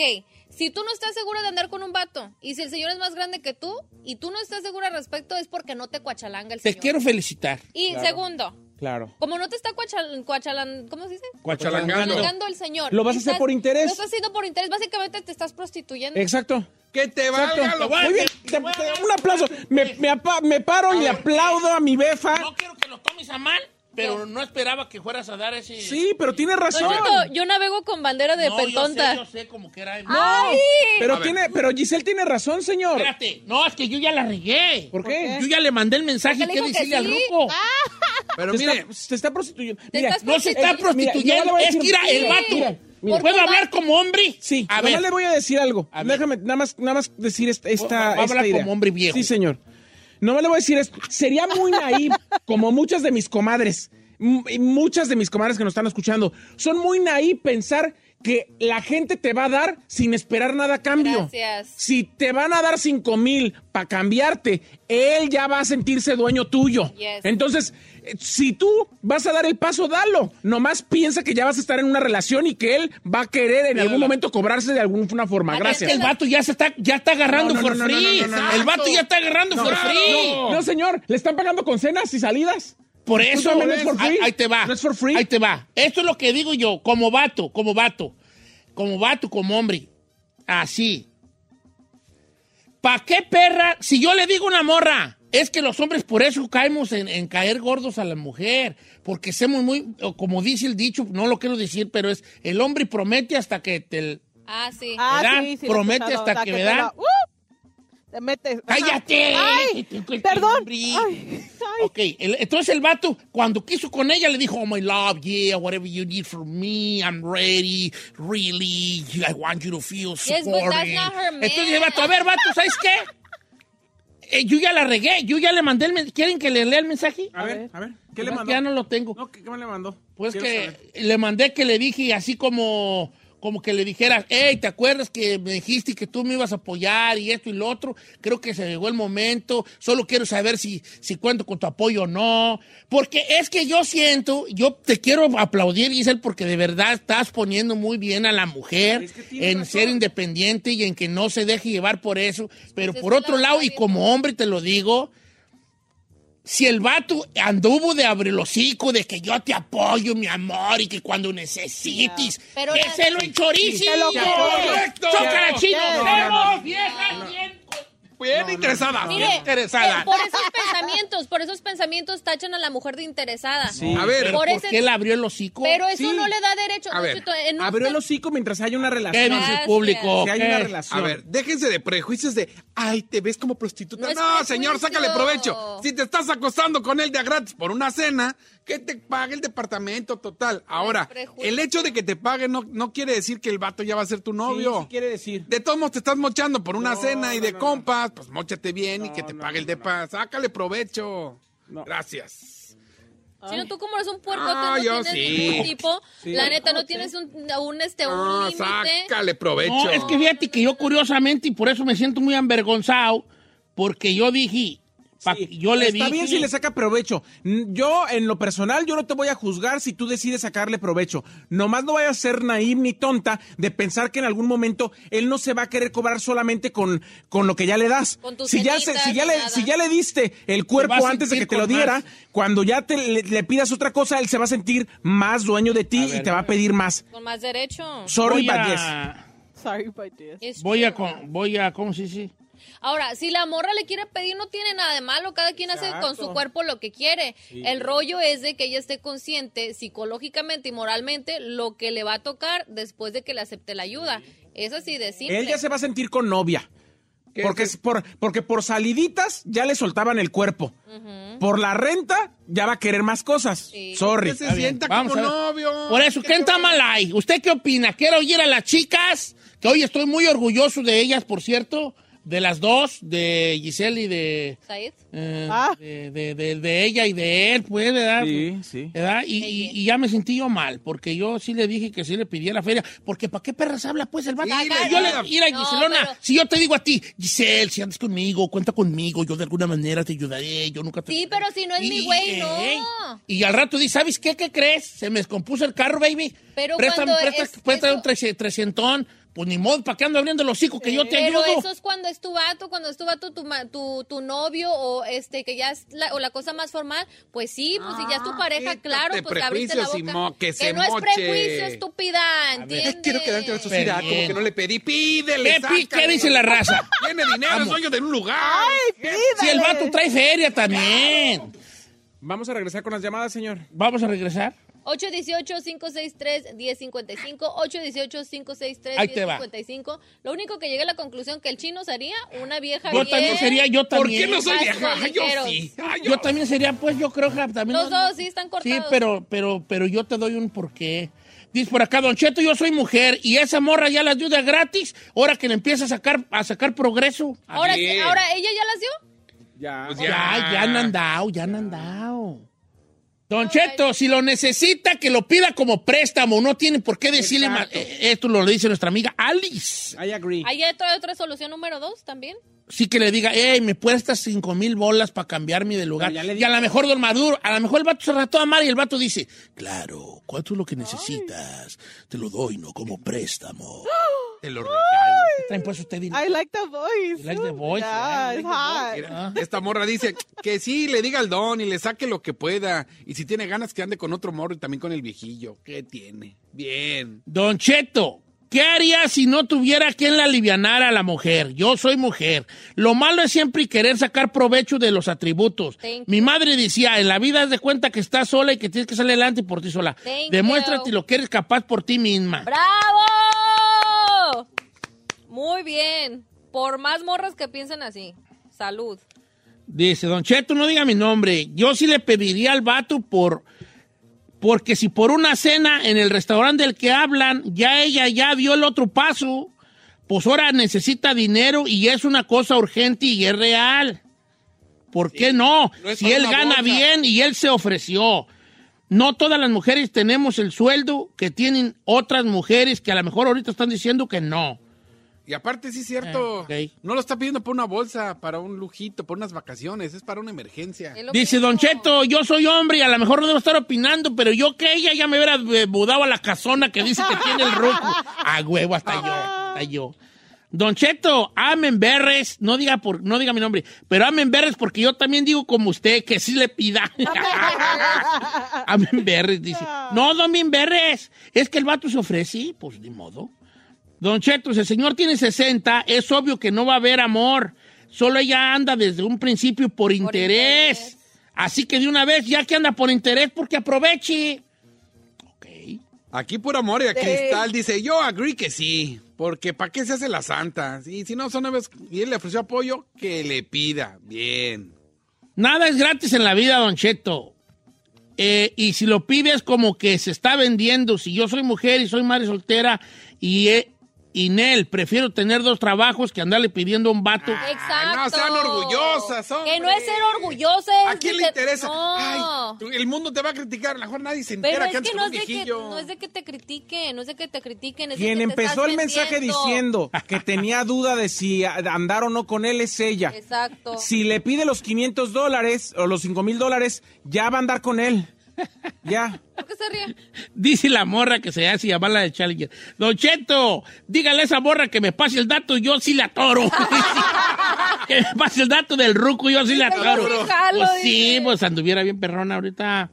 si tú no estás segura de andar con un vato y si el señor es más grande que tú y tú no estás segura al respecto es porque no te cuachalanga el Te señor. quiero felicitar. Y segundo, Claro. como no te está cuachal, cuachalan, ¿cómo se dice? Cuachalangando. Cuachalangando el señor. Lo vas a hacer por interés. Lo estás haciendo por interés. Básicamente te estás prostituyendo. Exacto. Que te valga lo Muy bien. Te- te- un aplauso. Me, me apa- me paro y le aplaudo a mi befa. No quiero que lo tomes a mal, pero no esperaba que fueras a dar ese... Sí, pero tiene Don razón. Cheto, yo navego con bandera de No, yo sé, pentonta. yo sé como que era... ¡Ay! Pero tiene, pero Giselle tiene razón, señor. Espérate, no, es que yo ya la regué. ¿Por qué? Yo ya le mandé el mensaje que decirle al ruco. Pero Te mire, está, se está prostituyendo. Mira, No se está Eh, mira, prostituyendo, es que era el vato. Mira, mira. ¿Puedo hablar como hombre? Sí, a ver. le voy a decir algo. A. Déjame nada más, nada más decir esta, esta, esta hablar idea. como hombre viejo. Sí, señor. No le voy a decir. Sería muy naive, como muchas de mis comadres, muchas de mis comadres que nos están escuchando, son muy naive pensar que la gente te va a dar sin esperar nada a cambio. Gracias. Si te van a dar cinco mil para cambiarte, él ya va a sentirse dueño tuyo. Yes. Entonces, si tú vas a dar el paso, dalo. Nomás piensa que ya vas a estar en una relación y que él va a querer en algún momento cobrarse de alguna forma. Es Gracias. que el vato ya se está, ya está agarrando No, no, for no, no, free. no, no, no, no. el vato ya está agarrando No, for no, free. No, no, señor, le están pagando con cenas y salidas. Por eso, también es for free. ahí te va. No es for free. Ahí te va. Esto es lo que digo yo, como vato, como vato, como vato, como hombre. Así. ¿Pa' qué perra? Si yo le digo a una morra, es que los hombres por eso caemos en, en caer gordos a la mujer, porque somos muy, como dice el dicho, no lo quiero decir, pero es el hombre promete hasta que te... Ah, sí. Ah, sí, sí, Promete hasta que, te ¿verdad? la- ¡Uh! Te metes. ¡Cállate! ¡Ay! Perdón. Ay, Ok, el- entonces el vato, cuando quiso con ella, le dijo, oh, my love, yeah, whatever you need from me, I'm ready, really, I want you to feel Yes, but that's supported. not her man. Entonces el vato, a ver, vato, ¿sabes qué? Eh, yo ya la regué, yo ya le mandé el mensaje. ¿Quieren que le lea el mensaje? A ver, a ver, ¿qué le mandó? Ya no lo tengo. No, ¿qué, qué me le mandó? Pues Quiero que saber. le mandé que le dije así como, como que le dijera, hey, ¿te acuerdas que me dijiste que tú me ibas a apoyar y esto y lo otro? Creo que se llegó el momento, solo quiero saber si, si cuento con tu apoyo o no. Porque es que yo siento, yo te quiero aplaudir, Giselle, porque de verdad estás poniendo muy bien a la mujer en ser independiente y en que no se deje llevar por eso. Pero por otro lado, y como hombre te lo digo, si el vato anduvo de hocico, de que yo te apoyo, mi amor, y que cuando necesites, Pero que la- se lo enchorice. Que lo ¡Correcto! ¡Chócala, chino! No, no, no. ¡Vemos, vieja, bien! Bien interesada. Bien interesada. eh, por esos pensamientos, por esos pensamientos tachan a la mujer de interesada. A ver, Por ¿por ese- qué le abrió el hocico? Pero eso Sí. no le da derecho. A Don ver, Cheto, en un Abrió el hocico mientras hay una ¿Qué relación. dice el público? Si hay ¿Qué? una relación. A ver, déjense de prejuicios de, ay, te ves como prostituta. No señor, sácale provecho. Si te estás acostando con él de a gratis por una cena, que te pague el departamento total. Ahora, el hecho de que te pague no, no quiere decir que el vato ya va a ser tu novio. sí quiere decir. De todos modos te estás mochando por una No, cena y no, de no, compas, pues mochate bien y que te no, pague el no, depa. Sácale provecho. No. Gracias. Chino, tú como eres un puerco, Ah, no yo tienes sí. ningún tipo. Sí. La neta, no tienes un, un, este, un No, límite. sácale provecho. No, es que fíjate que yo curiosamente, y por eso me siento muy avergonzado, porque yo dije, Sí, yo le Está dije... bien si le saca provecho. Yo, en lo personal, yo no te voy a juzgar si tú decides sacarle provecho. Nomás no vayas a ser naive ni tonta de pensar que en algún momento él no se va a querer cobrar solamente con, con lo que ya le das. Con si, ya se- si, ya le, si ya le diste el cuerpo antes de que te lo diera, más. cuando ya te, le, le pidas otra cosa, él se va a sentir más dueño de ti y te va a pedir más. Con más derecho. Sorry, voy but yes. Sorry, but yes. Es voy a, con- voy a, ¿cómo se dice? Ahora, si la morra le quiere pedir, no tiene nada de malo. Cada quien hace con su cuerpo lo que quiere. El rollo es de que ella esté consciente psicológicamente y moralmente lo que le va a tocar después de que le acepte la ayuda. Es así de simple. Él ya se va a sentir con novia. ¿Qué Porque, es? por, porque por saliditas ya le soltaban el cuerpo. Por la renta ya va a querer más cosas. Sorry. Que se sienta Vamos como novio. Por eso, ¿quién está mal ahí? ¿Usted qué opina? ¿Quiere oír a las chicas? Que hoy estoy muy orgulloso de ellas, por cierto. De las dos, de Giselle y de... Said. eh, Ah. de, de- de- de ella y de él, pues, ¿verdad? Sí, sí. ¿Verdad? Y, y- y ya me sentí yo mal, porque yo sí le dije que sí le pidiera feria, porque ¿para qué perras habla pues el vato? Sí, yo le- le mira, No, Giselona, pero- si yo te digo a ti, Giselle, si andas conmigo, cuenta conmigo, yo de alguna manera te ayudaré, yo nunca te... Sí, pero si no es mi güey, no. ey, Y al rato dice, ¿sabes qué? ¿Qué crees? Se me descompuso el carro, baby. Pero préstame, cuando presta, es- préstame eso- un trece- trescientón. Pues ni modo, ¿para qué ando abriendo los hocico que yo te Pero ayudo? eso es cuando es tu vato, cuando es tu vato, tu, ma- tu, tu novio o este que ya es la, o la cosa más formal, pues sí, pues si ya es tu pareja, quítate claro, pues le abriste la prejuicios y boca. mo- que se no es moche. prejuicio, estúpida, ¿entiendes? Quiero quedarte en la sociedad, Pero como que no le pedí. Pídele, ¿Qué, sácale. qué dice la raza? Tiene dinero, es dueño de un lugar. Si el vato trae feria también. Vamos a regresar con las llamadas, señor. Vamos a regresar. 818-563-1055, 818-563-1055. Ahí te va. Lo único que llegué a la conclusión que el chino sería una vieja Yo bien- también sería, yo ¿Por también. qué no soy vieja? Ay, yo ligeros. sí. Ay, Yo también sería, pues, yo creo que también. Los dos sí están Sí, cortados. pero, pero, pero yo te doy un porqué. Dice por acá, Don Cheto, yo soy mujer y esa morra ya la ayuda gratis, ahora que le empieza a sacar, a sacar progreso. Ahora, sí, ahora ella ya las dio. Ya. Pues Ya, ya han andado, ya han andado. Don Cheto, si lo necesita, que lo pida como préstamo. No tiene por qué decirle mal. Exacto. Eh, Esto lo dice nuestra amiga Alice. I agree. ¿Hay otra, otra solución número dos también? Sí que le diga, hey, me prestas cinco mil bolas para cambiarme de lugar. Ya Y a lo mejor Don Maduro, a lo mejor el vato se rató a amar y el vato dice, claro, ¿cuánto es lo que necesitas? Te lo doy, no como préstamo. Te lo regalo. ¿Qué traen pues usted? I like the voice. You like the voice, Yeah, yeah, it's you like hot. Mira, Esta morra dice que sí, le diga al don y le saque lo que pueda. Y si tiene ganas que ande con otro morro y también con el viejillo. ¿Qué tiene? Bien. Don Cheto, ¿qué haría si no tuviera quien la alivianara a la mujer? Yo soy mujer. Lo malo es siempre querer sacar provecho de los atributos. Thank Mi madre decía, en la vida haz de cuenta que estás sola y que tienes que salir adelante por ti sola. Thank Demuéstrate you. lo que eres capaz por ti misma. ¡Bravo! Muy bien. Por más morras que piensen así. Salud. Dice, Don Cheto, no diga mi nombre. Yo sí le pediría al vato por... Porque si por una cena en el restaurante del que hablan, ya ella ya dio el otro paso, pues ahora necesita dinero y es una cosa urgente y es real. ¿Por qué no? no si él gana bolsa. bien y él se ofreció. No todas las mujeres tenemos el sueldo que tienen otras mujeres que a lo mejor ahorita están diciendo que no. Y aparte, sí es cierto. Eh, ok. No lo está pidiendo por una bolsa, para un lujito, por unas vacaciones. Es para una emergencia. Dice. Don Cheto, yo soy hombre y a lo mejor no debo estar opinando, pero yo que ella ya me hubiera eh, mudado a la casona que dice que tiene el ruco. A huevo, hasta yo, hasta yo. Don Cheto, amen berres, no diga por, no diga mi nombre, pero amen berres porque yo también digo como usted, que sí le pida. amen berres, dice. No, don berres, es que el vato se ofrece, pues ni modo. Don Cheto, si el señor tiene 60, es obvio que no va a haber amor. Solo ella anda desde un principio por, interés. interés. Así que de una vez, ya que anda por interés, porque aproveche. Ok. Aquí por amor y a Cristal dice, yo agree que sí, porque ¿para qué se hace la santa? Y si no son nuevas y él le ofreció apoyo, que le pida. Bien. Nada es gratis en la vida, Don Cheto. Eh, y si lo pides como que se está vendiendo, si yo soy mujer y soy madre soltera y, eh, y Nel, prefiero tener dos trabajos que andarle pidiendo a un vato. Exacto. no sean orgullosas, hombre. Que no es ser orgullosas. ¿A quién le interesa? No. Ay, tú- el mundo te va a criticar, a lo mejor nadie se Pero entera es que no un es, de que, viejillo. no es de que te critiquen, no es de que te critiquen, es de Quien que empezó el mensaje diciendo que tenía duda de si andar o no con él es ella. Exacto. Si le pide los 500 dólares o los 5 mil dólares, ya va a andar con él. Ya. ¿Por qué se ríe? Dice la morra que se hace llamar la de Challenger. Don Cheto, dígale a esa morra que me pase el dato, yo sí la toro. que me pase el dato del ruco, yo sí la toro. Pues sí, pues anduviera bien perrona ahorita.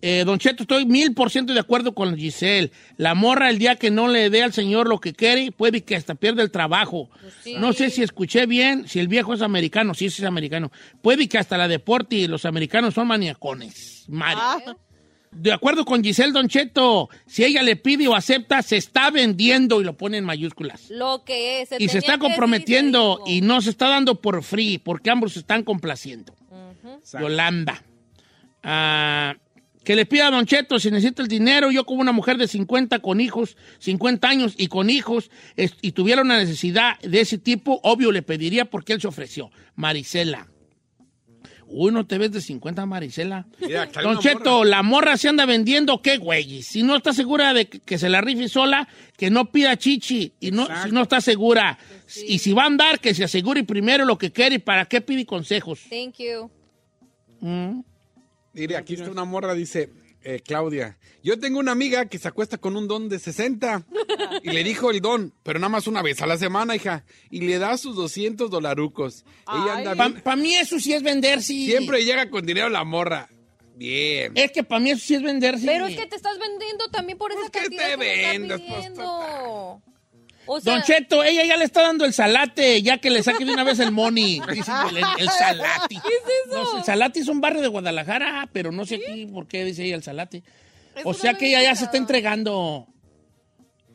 Eh, don Cheto, estoy mil por ciento de acuerdo con Giselle. La morra, el día que no le dé al señor lo que quiere, puede que hasta pierda el trabajo. Pues sí. No sé si escuché bien, si el viejo es americano, sí sí es americano. Puede que hasta la deporte y los americanos son maniacones. Mari. Ah, De acuerdo con Giselle Don Cheto, si ella le pide o acepta, se está vendiendo y lo pone en mayúsculas. Lo que es. Y se está comprometiendo y no se está dando por free, porque ambos se están complaciendo. Yolanda. Ah, que le pida a Don Cheto si necesita el dinero. Yo como una mujer de 50 con hijos, 50 años y con hijos, y tuviera una necesidad de ese tipo, obvio le pediría porque él se ofreció. Marisela. Uy, no te ves de 50, Marisela. Mira, Don Cheto, morra. la morra se anda vendiendo, ¿qué güey? Si no está segura de que, se la rife sola, que no pida chichi. Y no, si no está segura. Y si va a andar, que se asegure primero lo que quiere y para qué pide consejos. Thank you. Mm. Mire, aquí está una morra, dice eh, Claudia. Yo tengo una amiga que se acuesta con un don de 60 y le dijo el don, pero nada más una vez a la semana, hija, y le da sus 200 dolarucos. Ella anda bien. Para mí eso sí es vender, sí. Siempre llega con dinero la morra. Bien. Es que para mí eso sí es vender, sí. Pero es que te estás vendiendo también por esa que cantidad te que me estás pues, pidiendo. O sea, Don Cheto, ella ya le está dando el salate, ya que le saque de una vez el money. Dice el, el salate. ¿Qué es eso? No el salate es un barrio de Guadalajara, pero no sé aquí por qué dice ella el salate. O sea que ella ya se está entregando.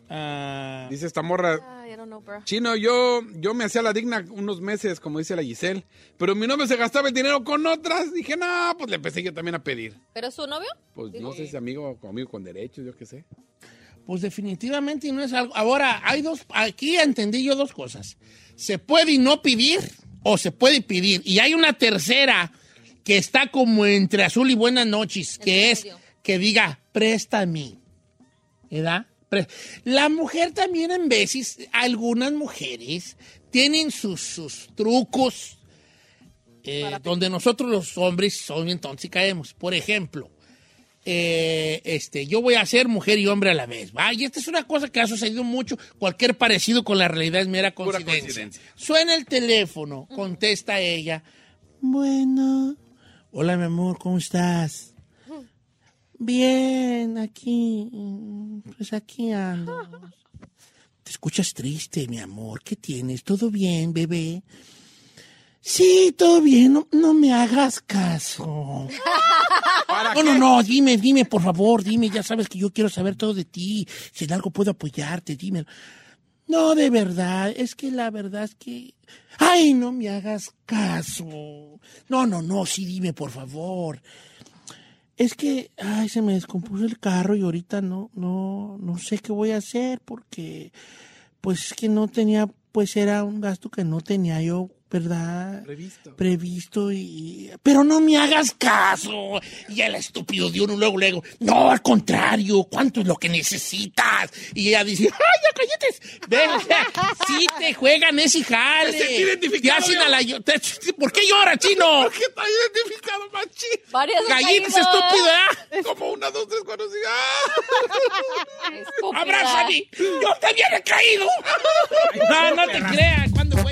Ah, Dice esta morra. Ay, I don't know, bro. Chino, yo, yo me hacía la digna unos meses, como dice la Giselle, pero mi novio se gastaba el dinero con otras. Dije, no, pues le empecé yo también a pedir. ¿Pero es su novio? Pues no sé si amigo o amigo con derechos, yo qué sé. Pues definitivamente no es algo. Ahora, hay dos, aquí entendí yo dos cosas. Se puede y no pedir o se puede pedir. Y hay una tercera que está como entre azul y buenas noches, que es que diga, préstame. ¿Verdad? La mujer también en veces, algunas mujeres tienen sus, sus trucos eh, donde nosotros los hombres son entonces caemos. Por ejemplo, eh, este, yo voy a ser mujer y hombre a la vez. ¿va? Y esta es una cosa que ha sucedido mucho. Cualquier parecido con la realidad es mera coincidencia. Suena el teléfono, contesta ella. Bueno, hola mi amor, ¿cómo estás? Bien, aquí, pues aquí ando. Te escuchas triste, mi amor. ¿Qué tienes? ¿Todo bien, bebé? Sí, todo bien. No, no me hagas caso. No, no, no, dime, dime, por favor, dime. Ya sabes que yo quiero saber todo de ti. Si en algo puedo apoyarte, dime. No, de verdad, es que la verdad es que... Ay, no me hagas caso. No, no, no, sí, dime, por favor. Es que, ay, se me descompuso el carro y ahorita no, no, no sé qué voy a hacer porque, pues, es que no tenía, pues, era un gasto que no tenía yo, ¿verdad? Previsto. Previsto y... Pero no me hagas caso. Y el estúpido de uno luego, luego, no, al contrario, ¿cuánto es lo que necesitas? Y ella dice, ¡ay, ya cállate! Ven, o sea, sí te juegan ese jale. Identificado Te hacen yo. a la te- ¿Por qué llora, chino? Porque está identificado, machín. Varias Gallitas, caído. estúpido, ¿eh? Como una, dos, tres, cuatro, cinco. ¡Ah! ¡Abrázame! ¡Yo también he caído! No, no te creas. ¿Cuándo fue?